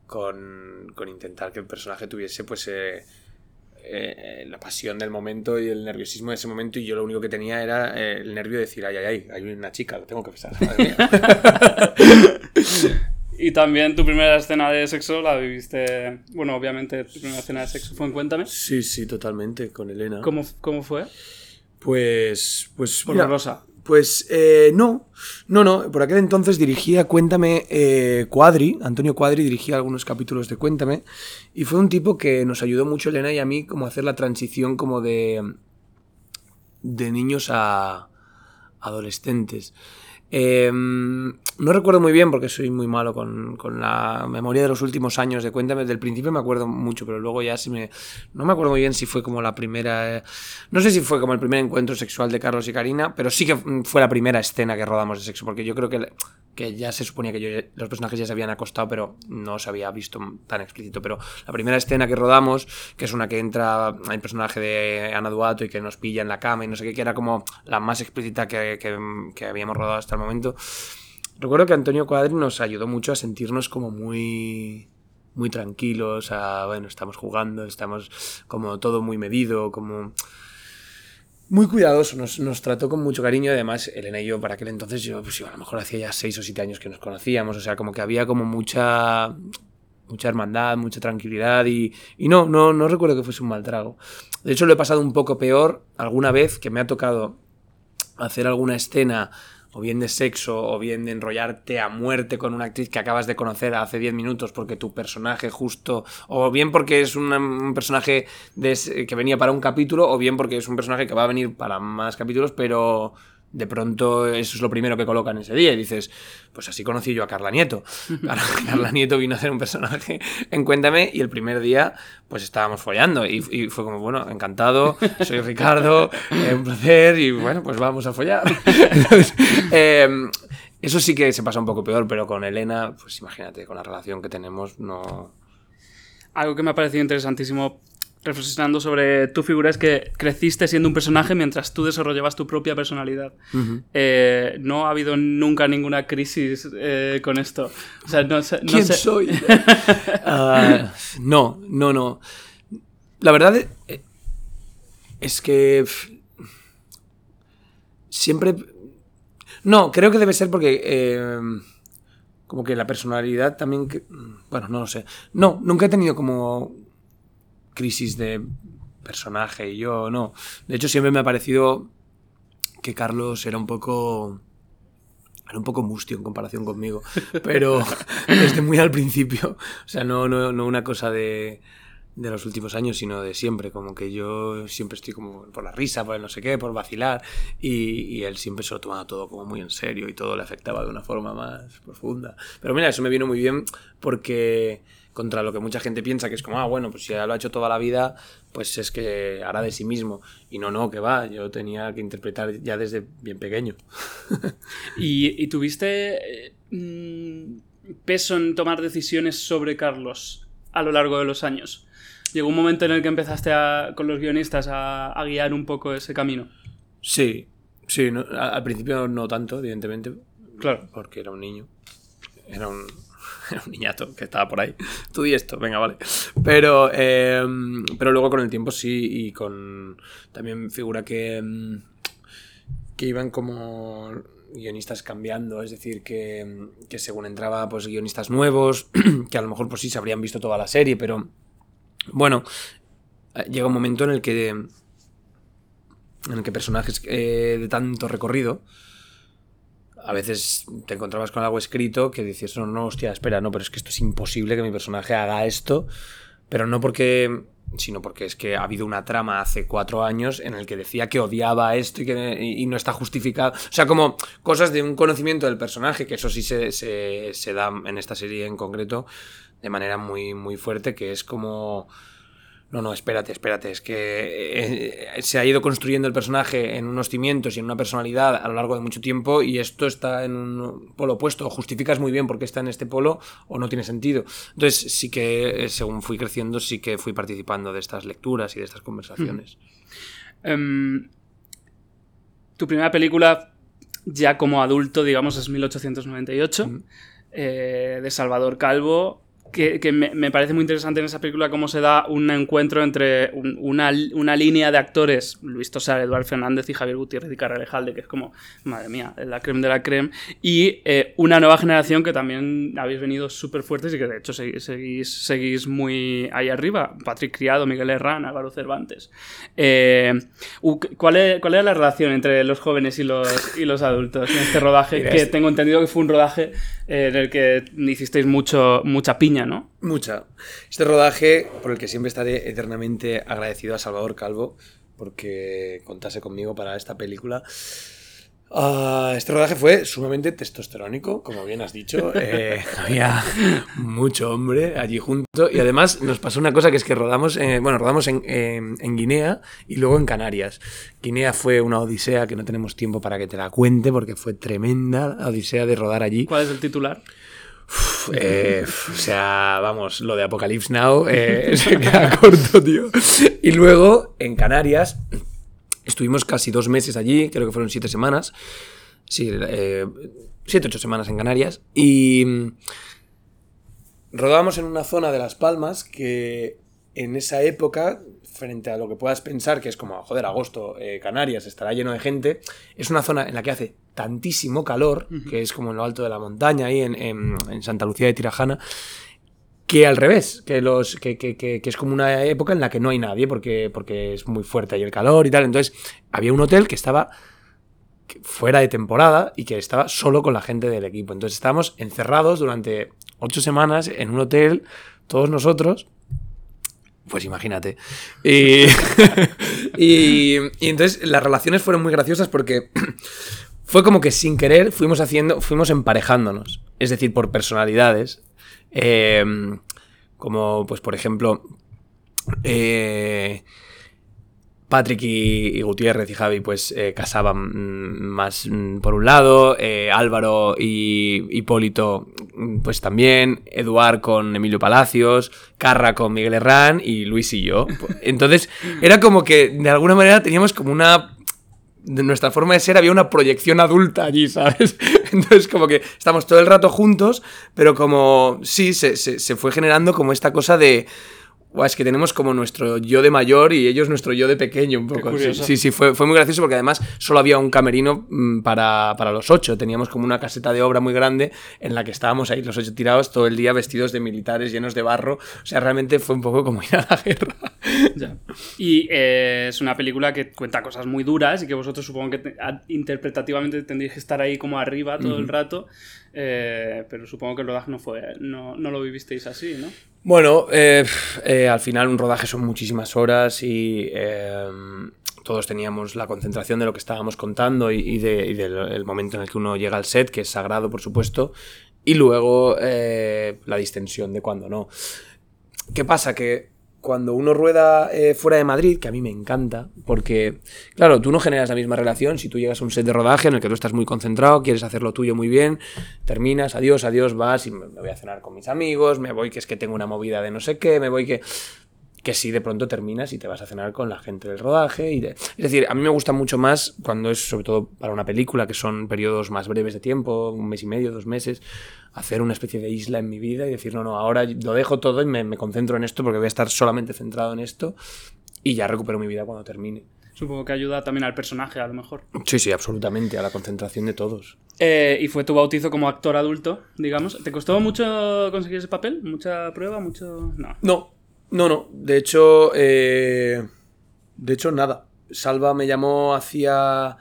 con, con intentar que el personaje tuviese pues eh, eh, la pasión del momento y el nerviosismo de ese momento y yo lo único que tenía era eh, el nervio de decir, ay, ay, ay, hay una chica, lo tengo que besar. madre mía". Y también tu primera escena de sexo la viviste. Bueno, obviamente tu primera escena de sexo fue en Cuéntame. sí, sí, totalmente, con Elena. ¿Cómo, cómo fue? Pues, pues mira, Horrorosa. Pues eh, no, no, no. Por aquel entonces dirigía Cuéntame eh, Cuadri, Antonio Cuadri dirigía algunos capítulos de Cuéntame y fue un tipo que nos ayudó mucho Elena y a mí como a hacer la transición como de de niños a adolescentes. Em, no recuerdo muy bien porque soy muy malo con, con, la memoria de los últimos años de Cuéntame. Del principio me acuerdo mucho, pero luego ya sí me... No me acuerdo muy bien si fue como la primera... no sé si fue como el primer encuentro sexual de Carlos y Karina, pero sí que fue la primera escena que rodamos de sexo, porque yo creo que, que ya se suponía que los personajes ya se habían acostado, pero no se había visto tan explícito. Pero la primera escena que rodamos, que es una que entra, un personaje de Ana Duato y que nos pilla en la cama y no sé qué, que era como la más explícita que habíamos rodado hasta el momento. Recuerdo que Antonio Cuadri nos ayudó mucho a sentirnos como muy muy tranquilos, a, bueno, estamos jugando, estamos como todo muy medido, como muy cuidadoso, nos, nos, trató con mucho cariño. Además, Elena y yo, para aquel entonces, yo, pues, a lo mejor hacía ya seis o siete años que nos conocíamos. O sea, como que había como mucha mucha hermandad, mucha tranquilidad y, y no, no, no recuerdo que fuese un mal trago. De hecho, lo he pasado un poco peor alguna vez que me ha tocado hacer alguna escena o bien de sexo, o bien de enrollarte a muerte con una actriz que acabas de conocer hace 10 minutos porque tu personaje justo, o bien porque es un, personaje que venía para un capítulo, o bien porque es un personaje que va a venir para más capítulos, pero de pronto eso es lo primero que colocan ese día y dices, pues así conocí yo a Carla Nieto. Carla Nieto vino a ser un personaje en Cuéntame y el primer día pues estábamos follando y, fue como, bueno, encantado, soy Ricardo, eh, un placer y bueno, pues vamos a follar. Em, eso sí que se pasa un poco peor, pero con Elena, pues imagínate, con la relación que tenemos, no... Algo que me ha parecido interesantísimo reflexionando sobre tu figura es que creciste siendo un personaje mientras tú desarrollabas tu propia personalidad. Eh, no ha habido nunca ninguna crisis eh, con esto. O sea, no, ¿Quién soy? Ah, no, no, no. La verdad eh, es que siempre... No, creo que debe ser porque... como que la personalidad también... Bueno, no lo sé. No, nunca he tenido como crisis de personaje y yo no. De hecho, siempre me ha parecido que Carlos era un poco... Era un poco mustio en comparación conmigo, pero desde muy al principio. O sea, no, no, no una cosa de, de los últimos años, sino de siempre. Como que yo siempre estoy como por la risa, por el no sé qué, por vacilar. Y, y, él siempre se lo tomaba todo como muy en serio y todo le afectaba de una forma más profunda. Pero mira, eso me vino muy bien porque contra lo que mucha gente piensa, que es como, ah, bueno, pues si ya lo ha hecho toda la vida, pues es que hará de sí mismo. Y no, no, que va, yo tenía que interpretar ya desde bien pequeño. ¿Y, tuviste mm, peso en tomar decisiones sobre Carlos a lo largo de los años? ¿Llegó un momento en el que empezaste con los guionistas a, guiar un poco ese camino? Sí, sí, al principio no tanto, evidentemente. Claro. Porque era un niño. Era un, un niñato que estaba por ahí. Tú y esto, venga, vale. Pero, em, pero luego con el tiempo sí, y con. También figura que. Em, que iban como guionistas cambiando, es decir, que, que según entraba pues guionistas nuevos, que a lo mejor pues sí se habrían visto toda la serie, pero bueno, eh, llega un momento en el que en el que personajes eh, de tanto recorrido a veces te encontrabas con algo escrito que dices, no, no, hostia, espera, no, pero es que esto es imposible que mi personaje haga esto, pero no porque sino porque es que ha habido una trama hace cuatro años en el que decía que odiaba esto y que y no está justificado. O sea, como cosas de un conocimiento del personaje, que eso sí se, se, se da en esta serie en concreto de manera muy, muy fuerte, que es como no, no, espérate, espérate, es que eh, se ha ido construyendo el personaje en unos cimientos y en una personalidad a lo largo de mucho tiempo y esto está en un polo opuesto, o justificas muy bien por qué está en este polo o no tiene sentido. Entonces sí que eh, según fui creciendo sí que fui participando de estas lecturas y de estas conversaciones. Em, tu primera película ya como adulto, digamos, es 1898, eh, de Salvador Calvo que, me, parece muy interesante en esa película cómo se da un encuentro entre una, una, línea de actores, Luis Tosar, Eduardo Fernández y Javier Gutiérrez y Carralejalde, que es como, madre mía, la creme de la creme, y eh, una nueva generación que también habéis venido súper fuertes y que de hecho seguís, seguís, muy ahí arriba, Patrick Criado, Miguel Herrán, Álvaro Cervantes. Eh, ¿cuál, es, ¿Cuál era la relación entre los jóvenes y los, y los adultos en este rodaje? que tengo entendido que fue un rodaje eh, en el que hicisteis mucho, mucha piña, ¿no? Mucha. Este rodaje, por el que siempre estaré eternamente agradecido a Salvador Calvo, porque contase conmigo para esta película. Ah, este rodaje fue sumamente testosterónico, como bien has dicho. Eh, había mucho hombre allí junto. Y además nos pasó una cosa que es que rodamos, eh, bueno, rodamos en, en- en Guinea y luego en Canarias. Guinea fue una odisea que no tenemos tiempo para que te la cuente porque fue tremenda odisea de rodar allí. ¿Cuál es el titular? Eh, o sea, vamos, lo de Apocalypse Now eh, se queda corto, tío. Y luego, en Canarias, estuvimos casi dos meses allí, creo que fueron siete semanas. Sí, eh, siete, ocho semanas en Canarias. Y mm, rodábamos en una zona de Las Palmas que en esa época, frente a lo que puedas pensar, que es como, joder, agosto, eh, Canarias, estará lleno de gente, es una zona en la que hace tantísimo calor, que es como en lo alto de la montaña, ahí en, en- en Santa Lucía de Tirajana, que al revés, que, los, que, que- que- que es como una época en la que no hay nadie porque, porque es muy fuerte ahí el calor y tal. Entonces, había un hotel que estaba fuera de temporada y que estaba solo con la gente del equipo. Entonces, estábamos encerrados durante ocho semanas en un hotel, todos nosotros. Pues imagínate. Y, y, entonces las relaciones fueron muy graciosas porque fue como que sin querer fuimos haciendo, fuimos emparejándonos. Es decir, por personalidades. Eh, como, pues, por ejemplo, eh, Patrick y, y Gutiérrez y Javi, pues, eh, casaban mm, más mm, por un lado. eh, Álvaro y Hipólito, mm, pues también. Eduard con Emilio Palacios. Carra con Miguel Herrán. Y Luis y yo. Entonces, era como que de alguna manera teníamos como una de nuestra forma de ser había una proyección adulta allí, ¿sabes? Entonces como que estamos todo el rato juntos, pero como sí, se, se- se fue generando como esta cosa de... "Guau, es que tenemos como nuestro yo de mayor y ellos nuestro yo de pequeño un poco. Sí, sí, sí, fue, fue muy gracioso porque además solo había un camerino mm, para, para los ocho. Teníamos como una caseta de obra muy grande en la que estábamos ahí los ocho tirados todo el día vestidos de militares llenos de barro. O sea, realmente fue un poco como ir a la guerra. Ya. Y eh, es una película que cuenta cosas muy duras y que vosotros supongo que te- a- interpretativamente tendréis que estar ahí como arriba todo el rato, eh, pero supongo que el rodaje no fue, no, no lo vivisteis así, ¿no? Bueno, eh, eh, al final un rodaje son muchísimas horas y todos teníamos la concentración de lo que estábamos contando y, y de- y del el momento en el que uno llega al set, que es sagrado, por supuesto, y luego la distensión de cuando no. ¿Qué pasa? Que cuando uno rueda eh, fuera de Madrid, que a mí me encanta, porque, claro, tú no generas la misma relación si tú llegas a un set de rodaje en el que tú estás muy concentrado, quieres hacer lo tuyo muy bien, terminas, adiós, adiós, vas y me voy a cenar con mis amigos, me voy que es que tengo una movida de no sé qué, me voy que que si de pronto terminas y te vas a cenar con la gente del rodaje. Y de- Es decir, a mí me gusta mucho más cuando es sobre todo para una película, que son periodos más breves de tiempo, un mes y medio, dos meses, hacer una especie de isla en mi vida y decir, no, no, ahora lo dejo todo y me, me concentro en esto porque voy a estar solamente centrado en esto y ya recupero mi vida cuando termine. Supongo que ayuda también al personaje, a lo mejor. Sí, sí, absolutamente, a la concentración de todos. Eh, y fue tu bautizo como actor adulto, digamos. ¿Te costó mucho conseguir ese papel? ¿Mucha prueba? ¿Mucho...? No. No, no, no. De hecho, eh, de hecho, nada. Salva me llamó hacía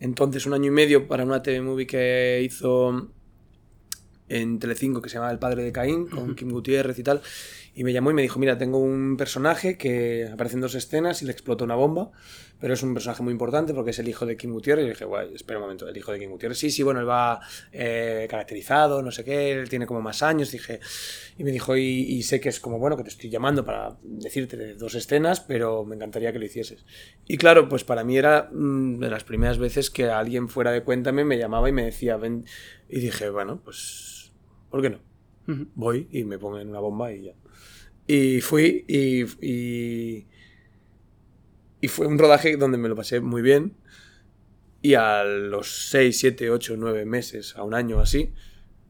entonces un año y medio para una TV movie que hizo en Telecinco que se llama El padre de Caín, con Kim Gutiérrez y tal. Y me llamó y me dijo, mira, tengo un personaje que aparece en dos escenas y le explota una bomba, pero es un personaje muy importante porque es el hijo de Kim Gutiérrez. Y dije, guay, espera un momento, el hijo de Kim Gutiérrez. Sí, sí, bueno, él va eh, caracterizado, no sé qué, él tiene como más años. Dije, y me dijo, y, y sé que es como, bueno, que te estoy llamando para decirte de dos escenas, pero me encantaría que lo hicieses. Y claro, pues para mí era mm, de las primeras veces que alguien fuera de Cuéntame me llamaba y me decía, ven. Y dije, bueno, pues, ¿por qué no? Voy y me pongo en una bomba y ya. Y fui y, y, y fue un rodaje donde me lo pasé muy bien. Y a los 6, 7, 8, 9 meses, a un año así,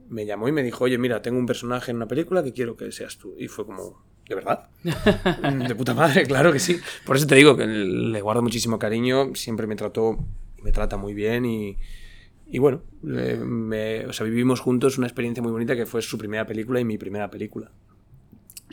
me llamó y me dijo, oye, mira, tengo un personaje en una película que quiero que seas tú. Y fue como, ¿de verdad? De puta madre, claro que sí. Por eso te digo que le guardo muchísimo cariño, siempre me trató, me trata muy bien y, y bueno, me- o sea, vivimos juntos una experiencia muy bonita que fue su primera película y mi primera película.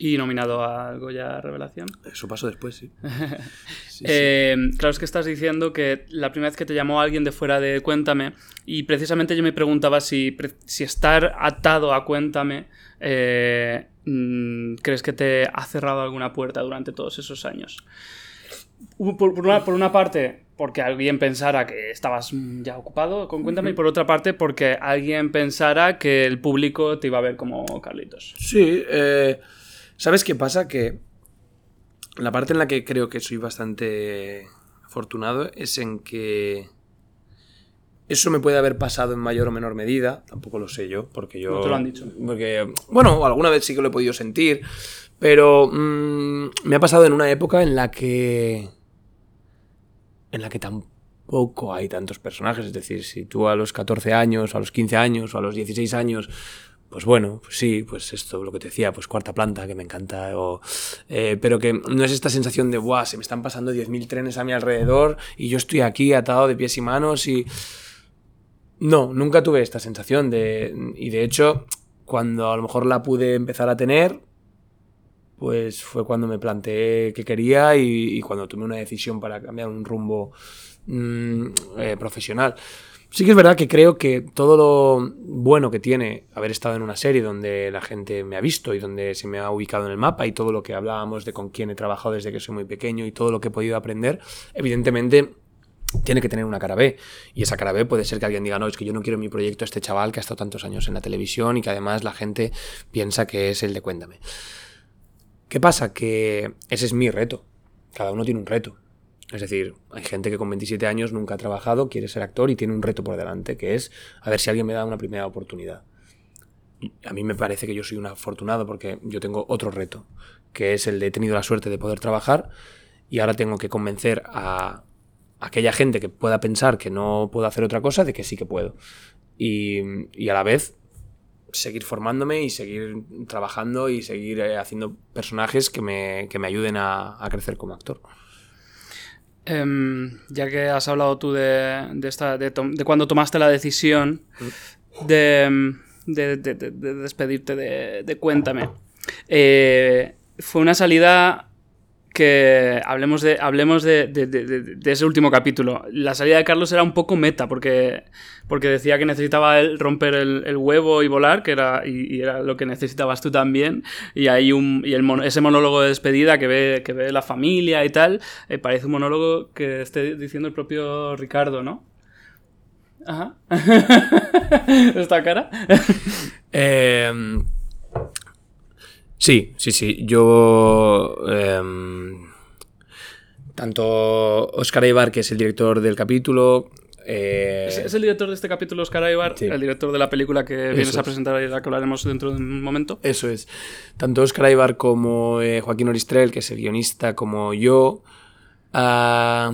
Y nominado a Goya Revelación. Eso pasó después, sí. Sí, sí. Eh, Claro, es que estás diciendo que la primera vez que te llamó alguien de fuera de Cuéntame, y precisamente yo me preguntaba si, si estar atado a Cuéntame, eh, mm, ¿crees que te ha cerrado alguna puerta durante todos esos años? Por una, por una parte, porque alguien pensara que estabas ya ocupado con Cuéntame y por otra parte porque alguien pensara que el público te iba a ver como Carlitos. Sí, eh, ¿sabes qué pasa? Que la parte en la que creo que soy bastante afortunado es en que eso me puede haber pasado en mayor o menor medida, tampoco lo sé yo, porque yo... No te lo han dicho. Porque, bueno, alguna vez sí que lo he podido sentir, pero mm, me ha pasado en una época en la que en la que tampoco hay tantos personajes. Es decir, si tú a los 14 años, a los 15 años o a los 16 años, pues bueno, pues sí, pues esto, lo que te decía, pues cuarta planta, que me encanta, o, eh, pero que no es esta sensación de, guau, se me están pasando 10.000 trenes a mi alrededor y yo estoy aquí atado de pies y manos y... No, nunca tuve esta sensación de... Y de hecho, cuando a lo mejor la pude empezar a tener, pues fue cuando me planteé qué quería y, cuando tomé una decisión para cambiar un rumbo mm, eh, profesional. Sí que es verdad que creo que todo lo bueno que tiene haber estado en una serie donde la gente me ha visto y donde se me ha ubicado en el mapa y todo lo que hablábamos de con quién he trabajado desde que soy muy pequeño y todo lo que he podido aprender, evidentemente tiene que tener una cara B. Y esa cara B puede ser que alguien diga, no, es que yo no quiero mi proyecto a este chaval que ha estado tantos años en la televisión y que además la gente piensa que es el de Cuéntame. ¿Qué pasa? Que ese es mi reto. Cada uno tiene un reto. Es decir, hay gente que con 27 años nunca ha trabajado, quiere ser actor y tiene un reto por delante, que es a ver si alguien me da una primera oportunidad. A mí me parece que yo soy un afortunado porque yo tengo otro reto, que es el de he tenido la suerte de poder trabajar y ahora tengo que convencer a aquella gente que pueda pensar que no puedo hacer otra cosa de que sí que puedo. Y, a la vez seguir formándome y seguir trabajando y seguir eh, haciendo personajes que me, que me ayuden a, crecer como actor. Em, ya que has hablado tú de, de, esta, de, cuando tomaste la decisión de, de despedirte de, Cuéntame, eh, fue una salida hablemos de, hablemos de, ese último capítulo. La salida de Carlos era un poco meta, porque, porque decía que necesitaba él romper el, huevo y volar, que era, y, era lo que necesitabas tú también. Y hay un, y el ese monólogo de despedida que ve, que ve la familia y tal, eh, parece un monólogo que esté diciendo el propio Ricardo, ¿no? Ajá. ¿Esta cara? eh, Sí, sí, sí. Yo. Em, tanto Oscar Ibar, que es el director del capítulo. Eh, ¿Es, el director de este capítulo, Oscar Ibar, el director de la película que vienes a presentar y la que hablaremos dentro de un momento. Eso es. Tanto Oscar Ibar como eh, Joaquín Oristrel, que es el guionista, como yo. Ah,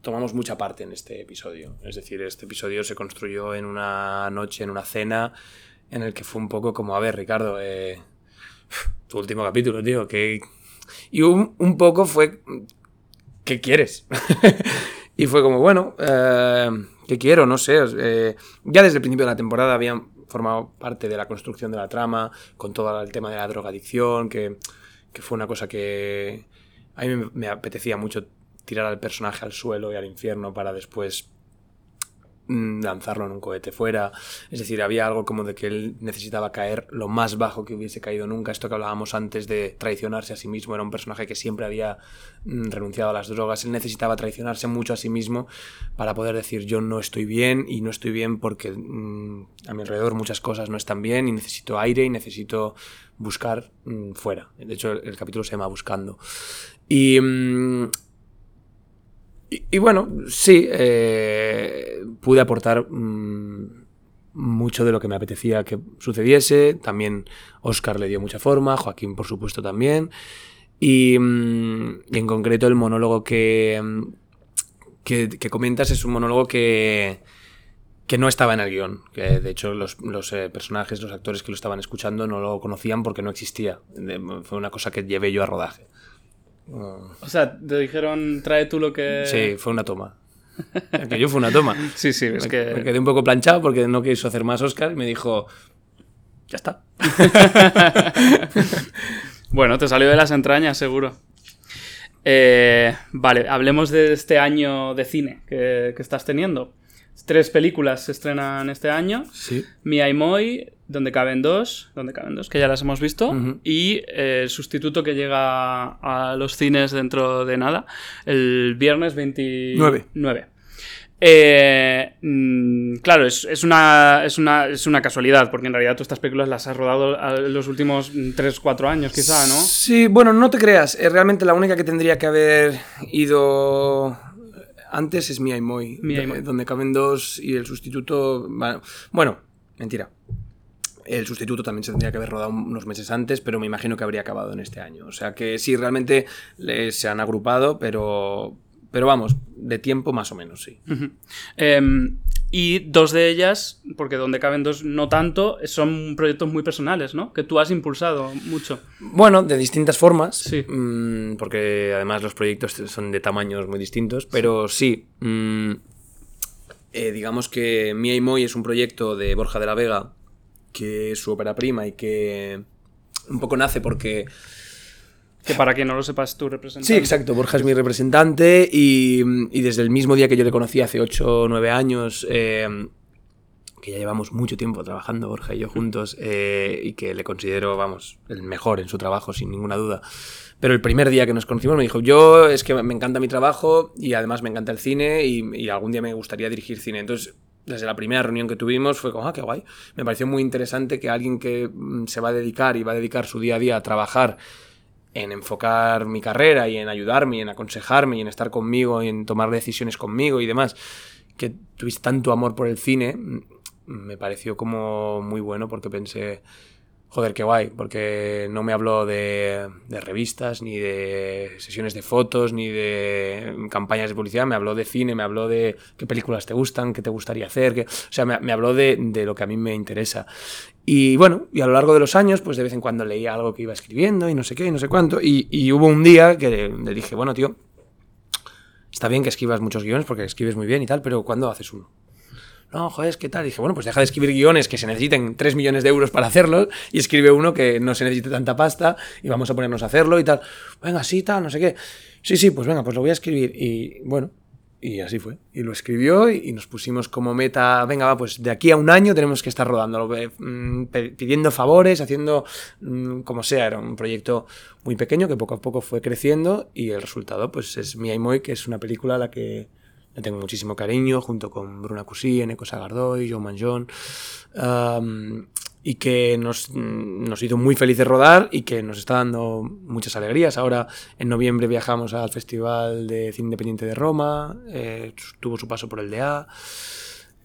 tomamos mucha parte en este episodio. Es decir, este episodio se construyó en una noche, en una cena en el que fue un poco como, a ver, Ricardo, eh, tu último capítulo, tío, que... Y un, un poco fue, ¿qué quieres? y fue como, bueno, eh, ¿qué quiero? No sé. Eh, ya desde el principio de la temporada habían formado parte de la construcción de la trama, con todo el tema de la drogadicción, que, que fue una cosa que a mí me apetecía mucho tirar al personaje al suelo y al infierno para después lanzarlo en un cohete fuera. Es decir, había algo como de que él necesitaba caer lo más bajo que hubiese caído nunca. Esto que hablábamos antes de traicionarse a sí mismo. Era un personaje que siempre había mm, renunciado a las drogas. Él necesitaba traicionarse mucho a sí mismo para poder decir yo no estoy bien y no estoy bien porque mm, a mi alrededor muchas cosas no están bien y necesito aire y necesito buscar fuera. De hecho, el, capítulo se llama Buscando. Y y, bueno, sí, eh, pude aportar mm, mucho de lo que me apetecía que sucediese. También Oscar le dio mucha forma, Joaquín por supuesto también. Y, mm, en concreto el monólogo que, mm, que, comentas es un monólogo que, que no estaba en el guion. Que de hecho los, los eh, personajes, los actores que lo estaban escuchando no lo conocían porque no existía. Fue una cosa que llevé yo a rodaje. O sea, te dijeron, trae tú lo que... Sí, fue una toma. que yo fue una toma. sí, sí, es me, que... Me quedé un poco planchado porque no quiso hacer más Oscar y me dijo, ya está. bueno, te salió de las entrañas, seguro. Eh, vale, hablemos de este año de cine que, estás teniendo. Tres películas se estrenan este año. Sí. Mia y Moy, donde caben dos, donde caben dos, que ya las hemos visto, y eh, el sustituto que llega a los cines dentro de nada, el viernes 29. Eh, mm, claro, es, es una, es, una, es una casualidad, porque en realidad tú estas películas las has rodado a- los últimos 3-4 años, quizá, ¿no? Sí, bueno, no te creas. eh, realmente la única que tendría que haber ido antes es Mia y Moy, Mia y Moi. donde caben dos y el sustituto... Bueno, mentira. El sustituto también se tendría que haber rodado unos meses antes, pero me imagino que habría acabado en este año. O sea que sí, realmente se han agrupado, pero, pero vamos, de tiempo más o menos, sí. Em, y dos de ellas, porque donde caben dos no tanto, son proyectos muy personales, ¿no? Que tú has impulsado mucho. Bueno, de distintas formas, Sí. mm, porque además los proyectos son de tamaños muy distintos, pero sí, mm, eh, digamos que Mia y Moy es un proyecto de Borja de la Vega, que es su ópera prima y que un poco nace porque... Que para quien no lo sepas, tú representas. Sí, exacto, Borja es mi representante y, y desde el mismo día que yo le conocí hace 8 o 9 años... eh, que ya llevamos mucho tiempo trabajando, Borja y yo juntos, eh, y que le considero, vamos, el mejor en su trabajo, sin ninguna duda. Pero el primer día que nos conocimos me dijo, yo es que me encanta mi trabajo y además me encanta el cine y, y algún día me gustaría dirigir cine. Entonces, desde la primera reunión que tuvimos fue como, ah, qué guay. Me pareció muy interesante que alguien que mm, se va a dedicar y va a dedicar su día a día a trabajar en enfocar mi carrera y en ayudarme y en aconsejarme y en estar conmigo y en tomar decisiones conmigo y demás, que tuviste tanto amor por el cine, mm, me pareció como muy bueno porque pensé, joder, qué guay, porque no me habló de, revistas, ni de sesiones de fotos, ni de campañas de publicidad, me habló de cine, me habló de qué películas te gustan, qué te gustaría hacer, o sea, me, me habló de, de lo que a mí me interesa. Y bueno, y a lo largo de los años, pues de vez en cuando leía algo que iba escribiendo y no sé qué, y no sé cuánto, y, hubo un día que le, le dije, bueno, tío, está bien que escribas muchos guiones porque escribes muy bien y tal, pero ¿cuándo haces uno? No, joder, ¿qué tal? Dije, bueno, pues deja de escribir guiones que se necesiten 3 millones de euros para hacerlos y escribe uno que no se necesite tanta pasta y vamos a ponernos a hacerlo y tal. Venga, sí, tal, no sé qué. Sí, sí, pues venga, pues lo voy a escribir. Y bueno, y así fue. Y lo escribió y, nos pusimos como meta, venga, va, pues de aquí a un año tenemos que estar rodándolo, eh, mm, pidiendo favores, haciendo mm, como sea. Era un proyecto muy pequeño que poco a poco fue creciendo y el resultado pues es Mia y Moy, que es una película a la que le tengo muchísimo cariño, junto con Bruna Cusí, Eneco Sagardoy, Joe Manjon, um, y que nos, nos hizo muy felices rodar y que nos está dando muchas alegrías. Ahora, en noviembre, viajamos al Festival de Cine Independiente de Roma, eh, tuvo su paso por el DA,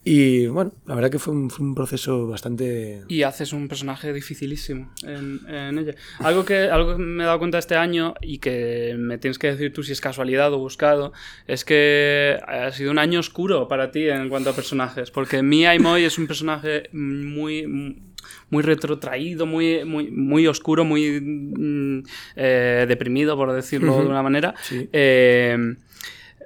y bueno, la verdad que fue un, fue un proceso bastante... Y haces un personaje dificilísimo en, en ella. Algo que, algo que me he dado cuenta este año y que me tienes que decir tú si es casualidad o buscado, es que ha sido un año oscuro para ti en cuanto a personajes. Porque Mia y Moy es un personaje muy, muy retrotraído, muy, muy, muy oscuro, muy mm, eh, deprimido, por decirlo de una manera. Sí. Eh,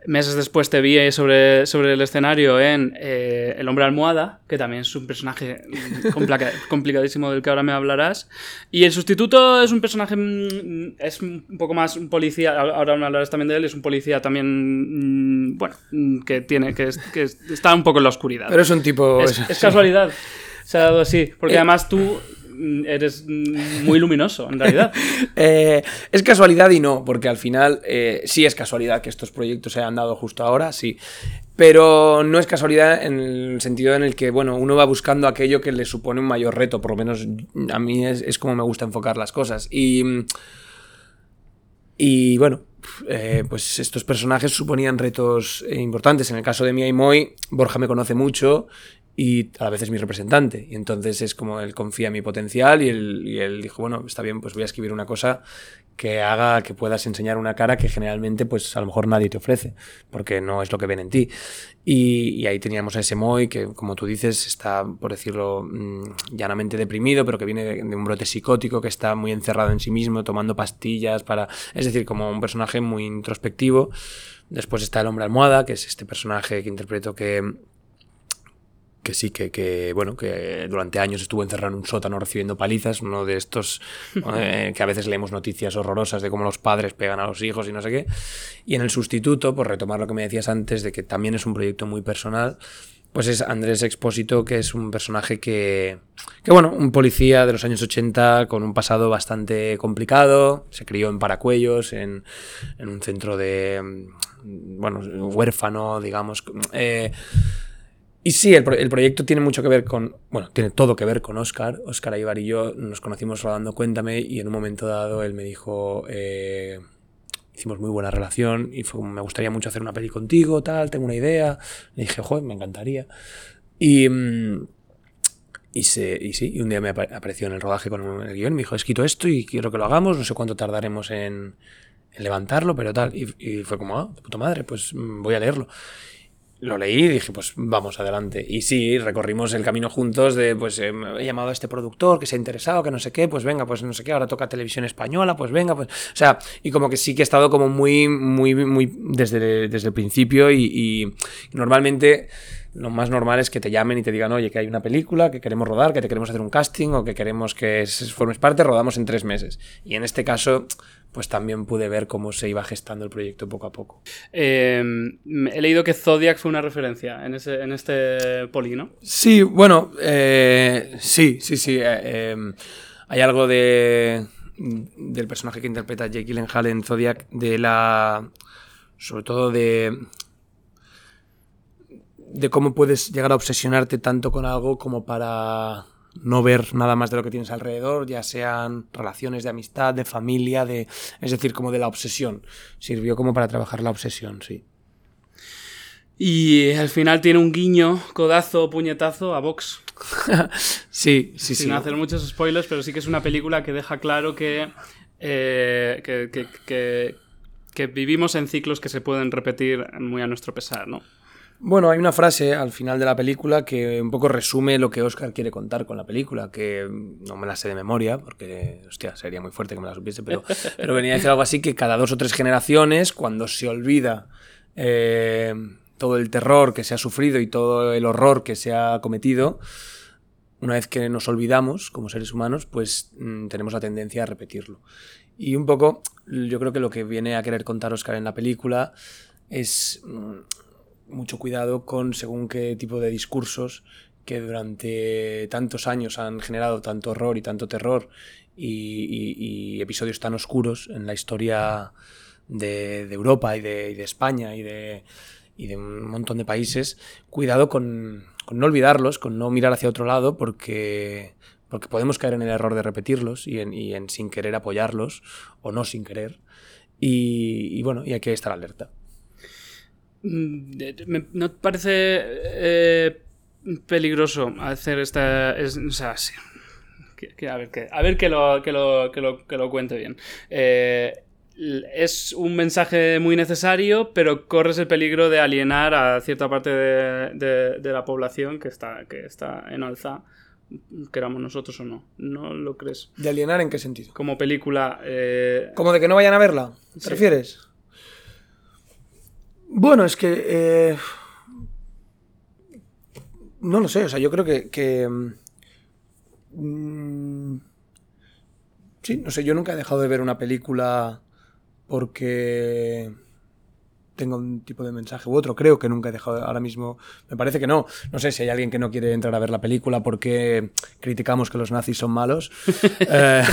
meses después te vi sobre, sobre el escenario en eh, El hombre almohada, que también es un personaje mm, complica- complicadísimo del que ahora me hablarás. Y el sustituto es un personaje, mm, es un poco más un policía, ahora me hablarás también de él, es un policía también, mm, bueno, mm, que tiene, que, es- que es- está un poco en la oscuridad. Pero es un tipo... es, es sí. casualidad. Se ha dado así, porque Eh. además tú mm, eres mm, muy luminoso, en realidad. Eh, es casualidad y no, porque al final eh, sí es casualidad que estos proyectos se hayan dado justo ahora, sí. Pero no es casualidad en el sentido en el que, bueno, uno va buscando aquello que le supone un mayor reto, por lo menos a mí es, es como me gusta enfocar las cosas. Y, y bueno, eh, pues estos personajes suponían retos importantes. En el caso de Mia y Moy, Borja me conoce mucho y a la vez es mi representante. Y entonces es como él confía en mi potencial y él, y él dijo, bueno, está bien, pues voy a escribir una cosa que haga que puedas enseñar una cara que generalmente pues a lo mejor nadie te ofrece, porque no es lo que ven en ti. Y, y ahí teníamos a ese Moy que, como tú dices, está, por decirlo, mm, llanamente deprimido, pero que viene de, de un brote psicótico, que está muy encerrado en sí mismo, tomando pastillas para... Es decir, como un personaje muy introspectivo. Después está el hombre almohada, que es este personaje que interpreto que que sí, que, que, bueno, que durante años estuvo encerrado en un sótano recibiendo palizas, uno de estos eh, que a veces leemos noticias horrorosas de cómo los padres pegan a los hijos y no sé qué. Y en el sustituto, por retomar lo que me decías antes, de que también es un proyecto muy personal, pues es Andrés Expósito, que es un personaje que, que, bueno, un policía de los años 80 con un pasado bastante complicado, se crió en Paracuellos, en, en un centro de, mm, bueno, huérfano, digamos. Eh, y sí, el, proyecto tiene mucho que ver con, bueno, tiene todo que ver con Oscar. Oscar Aybar y yo nos conocimos rodando Cuéntame y en un momento dado él me dijo... Eh, hicimos muy buena relación y fue me gustaría mucho hacer una peli contigo, tal, tengo una idea. Le dije, joder, me encantaría. Y, mm, y, se, sí, y un día me apareció en el rodaje con el guion y me dijo, he escrito esto y quiero que lo hagamos, no sé cuánto tardaremos en, levantarlo, pero tal. Y, fue como, ah, puta madre, pues mm, voy a leerlo lo leí y dije, pues vamos adelante. Y sí, recorrimos el camino juntos de, pues me he llamado a este productor que se ha interesado, que no sé qué, pues venga, pues no sé qué, ahora toca televisión española, pues venga, pues... O sea, y como que sí que he estado como muy, muy, muy desde, desde el principio y, y normalmente lo más normal es que te llamen y te digan, oye, que hay una película, que queremos rodar, que te queremos hacer un casting o que queremos que formes parte, rodamos en tres meses. Y en este caso, pues también pude ver cómo se iba gestando el proyecto poco a poco. Eh, he leído que Zodiac fue una referencia en, ese, en este poli, ¿no? Sí, bueno, eh, sí, sí, sí. Eh, em, hay algo de, del personaje que interpreta Jake Gyllenhaal en Zodiac, de la... sobre todo de de cómo puedes llegar a obsesionarte tanto con algo como para no ver nada más de lo que tienes alrededor, ya sean relaciones de amistad, de familia, de es decir, como de la obsesión. Sirvió como para trabajar la obsesión, sí. Y al final tiene un guiño, codazo, puñetazo a Vox. sí, sí, Sin hacer muchos spoilers, pero sí que es una película que deja claro que, eh, que, que, que, que vivimos en ciclos que se pueden repetir muy a nuestro pesar, ¿no? Bueno, hay una frase al final de la película que un poco resume lo que Oscar quiere contar con la película, que no me la sé de memoria, porque, hostia, sería muy fuerte que me la supiese, pero, pero venía a decir algo así que cada dos o tres generaciones, cuando se olvida eh, todo el terror que se ha sufrido y todo el horror que se ha cometido, una vez que nos olvidamos como seres humanos, pues mm, tenemos la tendencia a repetirlo. Y un poco, yo creo que lo que viene a querer contar Oscar en la película es mm, mucho cuidado con según qué tipo de discursos que durante tantos años han generado tanto horror y tanto terror y, episodios tan oscuros en la historia de, Europa y de, España y de, un montón de países, cuidado con, no olvidarlos, con no mirar hacia otro lado, porque, porque podemos caer en el error de repetirlos y en sin querer apoyarlos o no sin querer. Y, y bueno, y hay que estar alerta. Mm, ¿No te parece eh, peligroso hacer esta... o sea, sí. a ver, que, a ver que, lo, que, lo, que, lo, que lo cuente bien. Eh, es un mensaje muy necesario, pero corres el peligro de alienar a cierta parte de, de, la población que está, que está en alza, queramos nosotros o no. ¿No lo crees? ¿De alienar en qué sentido? Como película... Eh... ¿Como de que no vayan a verla? ¿Te sí. refieres? Bueno, es que... Eh, no lo sé, o sea, yo creo que... mm, sí, no sé, yo nunca he dejado de ver una película porque tenga un tipo de mensaje u otro. Creo que nunca he dejado ahora mismo. Me parece que no. No sé si hay alguien que no quiere entrar a ver la película porque criticamos que los nazis son malos. eh,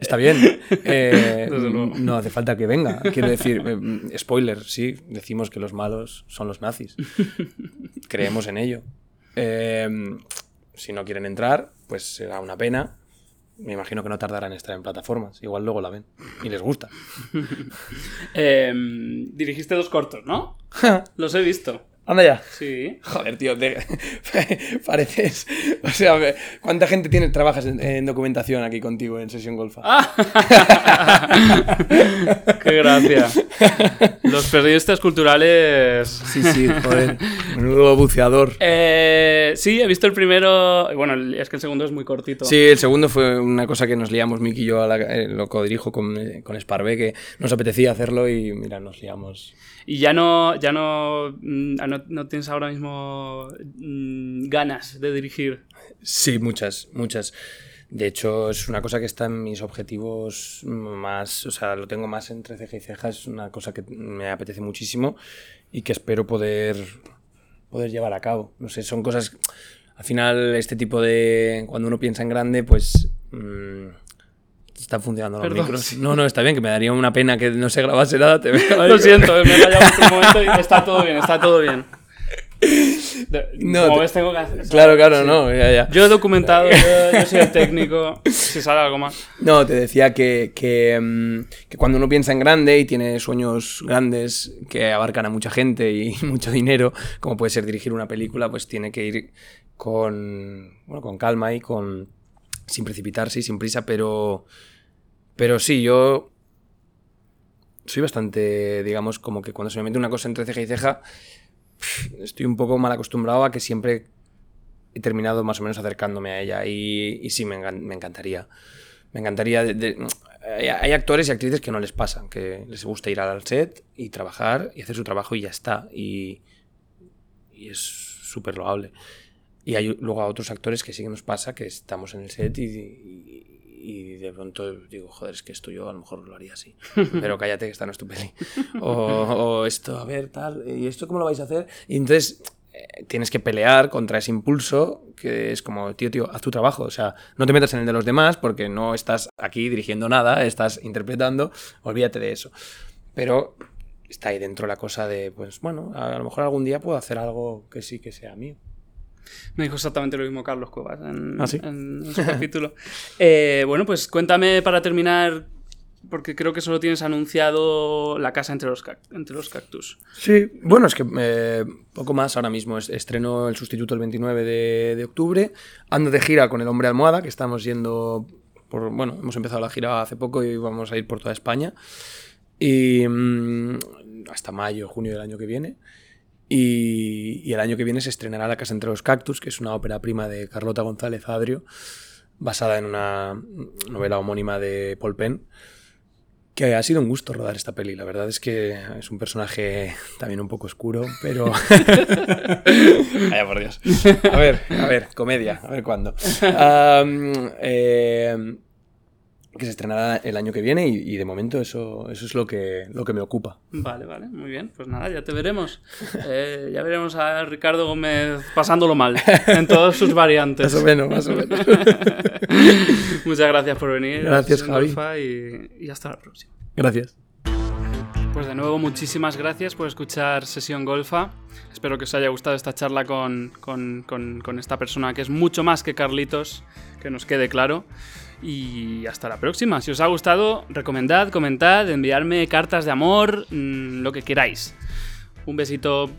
está bien. Eh, no hace falta que venga. Quiero decir, eh, spoiler, sí, decimos que los malos son los nazis. Creemos en ello. Eh, si no quieren entrar, pues será una pena me imagino que no tardarán en estar en plataformas. Igual luego la ven y les gusta. eh, dirigiste dos cortos, ¿no? Los he visto. Anda ya. Sí. Joder, tío, te... pareces. O sea, ¿cuánta gente tiene, trabajas en, en documentación aquí contigo en Sesión Golfa? Ah. ¡Qué gracia! Los periodistas culturales. Sí, sí, joder. Menudo buceador. Eh, sí, he visto el primero. Bueno, es que el segundo es muy cortito. Sí, el segundo fue una cosa que nos liamos Miki y yo, a la, eh, lo codirijo con, con Sparvé, que nos apetecía hacerlo y mira, nos liamos. Y ya no, ya no, no, no tienes ahora mismo mmm, ganas de dirigir. Sí, muchas, muchas. De hecho, es una cosa que está en mis objetivos más, o sea, lo tengo más entre ceja y ceja, es una cosa que me apetece muchísimo y que espero poder poder llevar a cabo. No sé, son cosas... Al final, este tipo de... Cuando uno piensa en grande, pues... mm, están funcionando los Perdón, micros. sí. No, no, está bien, que me daría una pena que no se grabase nada. Te. Lo siento, me he callado por un momento y está todo bien, está todo bien. De- No, como ves, tengo que hacer. Claro, claro, Sí. no, ya, ya. Yo he documentado, yo, yo soy el técnico. Si sale algo más. No, te decía que, que, mm, que cuando uno piensa en grande y tiene sueños grandes que abarcan a mucha gente y mucho dinero, como puede ser dirigir una película, pues tiene que ir con, bueno, con calma y con, sin precipitarse y sin prisa, pero, pero sí, yo soy bastante, digamos, como que cuando se me mete una cosa entre ceja y ceja, estoy un poco mal acostumbrado a que siempre he terminado más o menos acercándome a ella y, sí, me, me encantaría. Me encantaría. hay actores y actrices que no les pasan, que les gusta ir al set y trabajar y hacer su trabajo y ya está. Y, y es súper loable. Y hay luego a otros actores que sí que nos pasa que estamos en el set y, y- de pronto digo, joder, es que esto yo a lo mejor lo haría así. Pero cállate que esta no es tu peli. O, o esto, a ver, tal, ¿y esto cómo lo vais a hacer? Y entonces eh, tienes que pelear contra ese impulso que es como, tío, tío, haz tu trabajo. O sea, no te metas en el de los demás porque no estás aquí dirigiendo nada, estás interpretando, olvídate de eso. Pero está ahí dentro la cosa de, pues bueno, a lo mejor algún día puedo hacer algo que sí que sea mío. Me dijo exactamente lo mismo Carlos Cuevas en, ¿Ah, sí? en- en su capítulo. Eh, bueno, pues cuéntame para terminar, porque creo que solo tienes anunciado La casa entre los, entre los cactus. Sí, bueno, es que eh, poco más ahora mismo. Es- Estreno el sustituto el 29 de, de octubre. Ando de gira con el hombre almohada, que estamos yendo por. Bueno, hemos empezado la gira hace poco y vamos a ir por toda España. Y mm, hasta mayo, junio del año que viene. Y, y el año que viene se estrenará La Casa entre los Cactus, que es una ópera prima de Carlota González Adrio, basada en una novela homónima de Paul Penn. Que ha sido un gusto rodar esta peli. La verdad es que es un personaje también un poco oscuro, pero. Vaya por Dios. A ver, a ver, comedia, a ver cuándo. Eh, que se estrenará el año que viene y, y de momento eso, eso es lo que, lo que me ocupa. Vale, vale, muy bien. Pues nada, ya te veremos. Eh, ya veremos a Ricardo Gómez pasándolo mal en todas sus variantes. Más o menos, más o menos. Muchas gracias por venir. Gracias, Javi. Y, y hasta la próxima. Gracias. Pues de nuevo, muchísimas gracias por escuchar Sesión Golfa. Espero que os haya gustado esta charla con, con- con- con esta persona que es mucho más que Carlitos, que nos quede claro. Y hasta la próxima. Si os ha gustado, recomendad, comentad, enviarme cartas de amor, mm, lo que queráis. Un besito.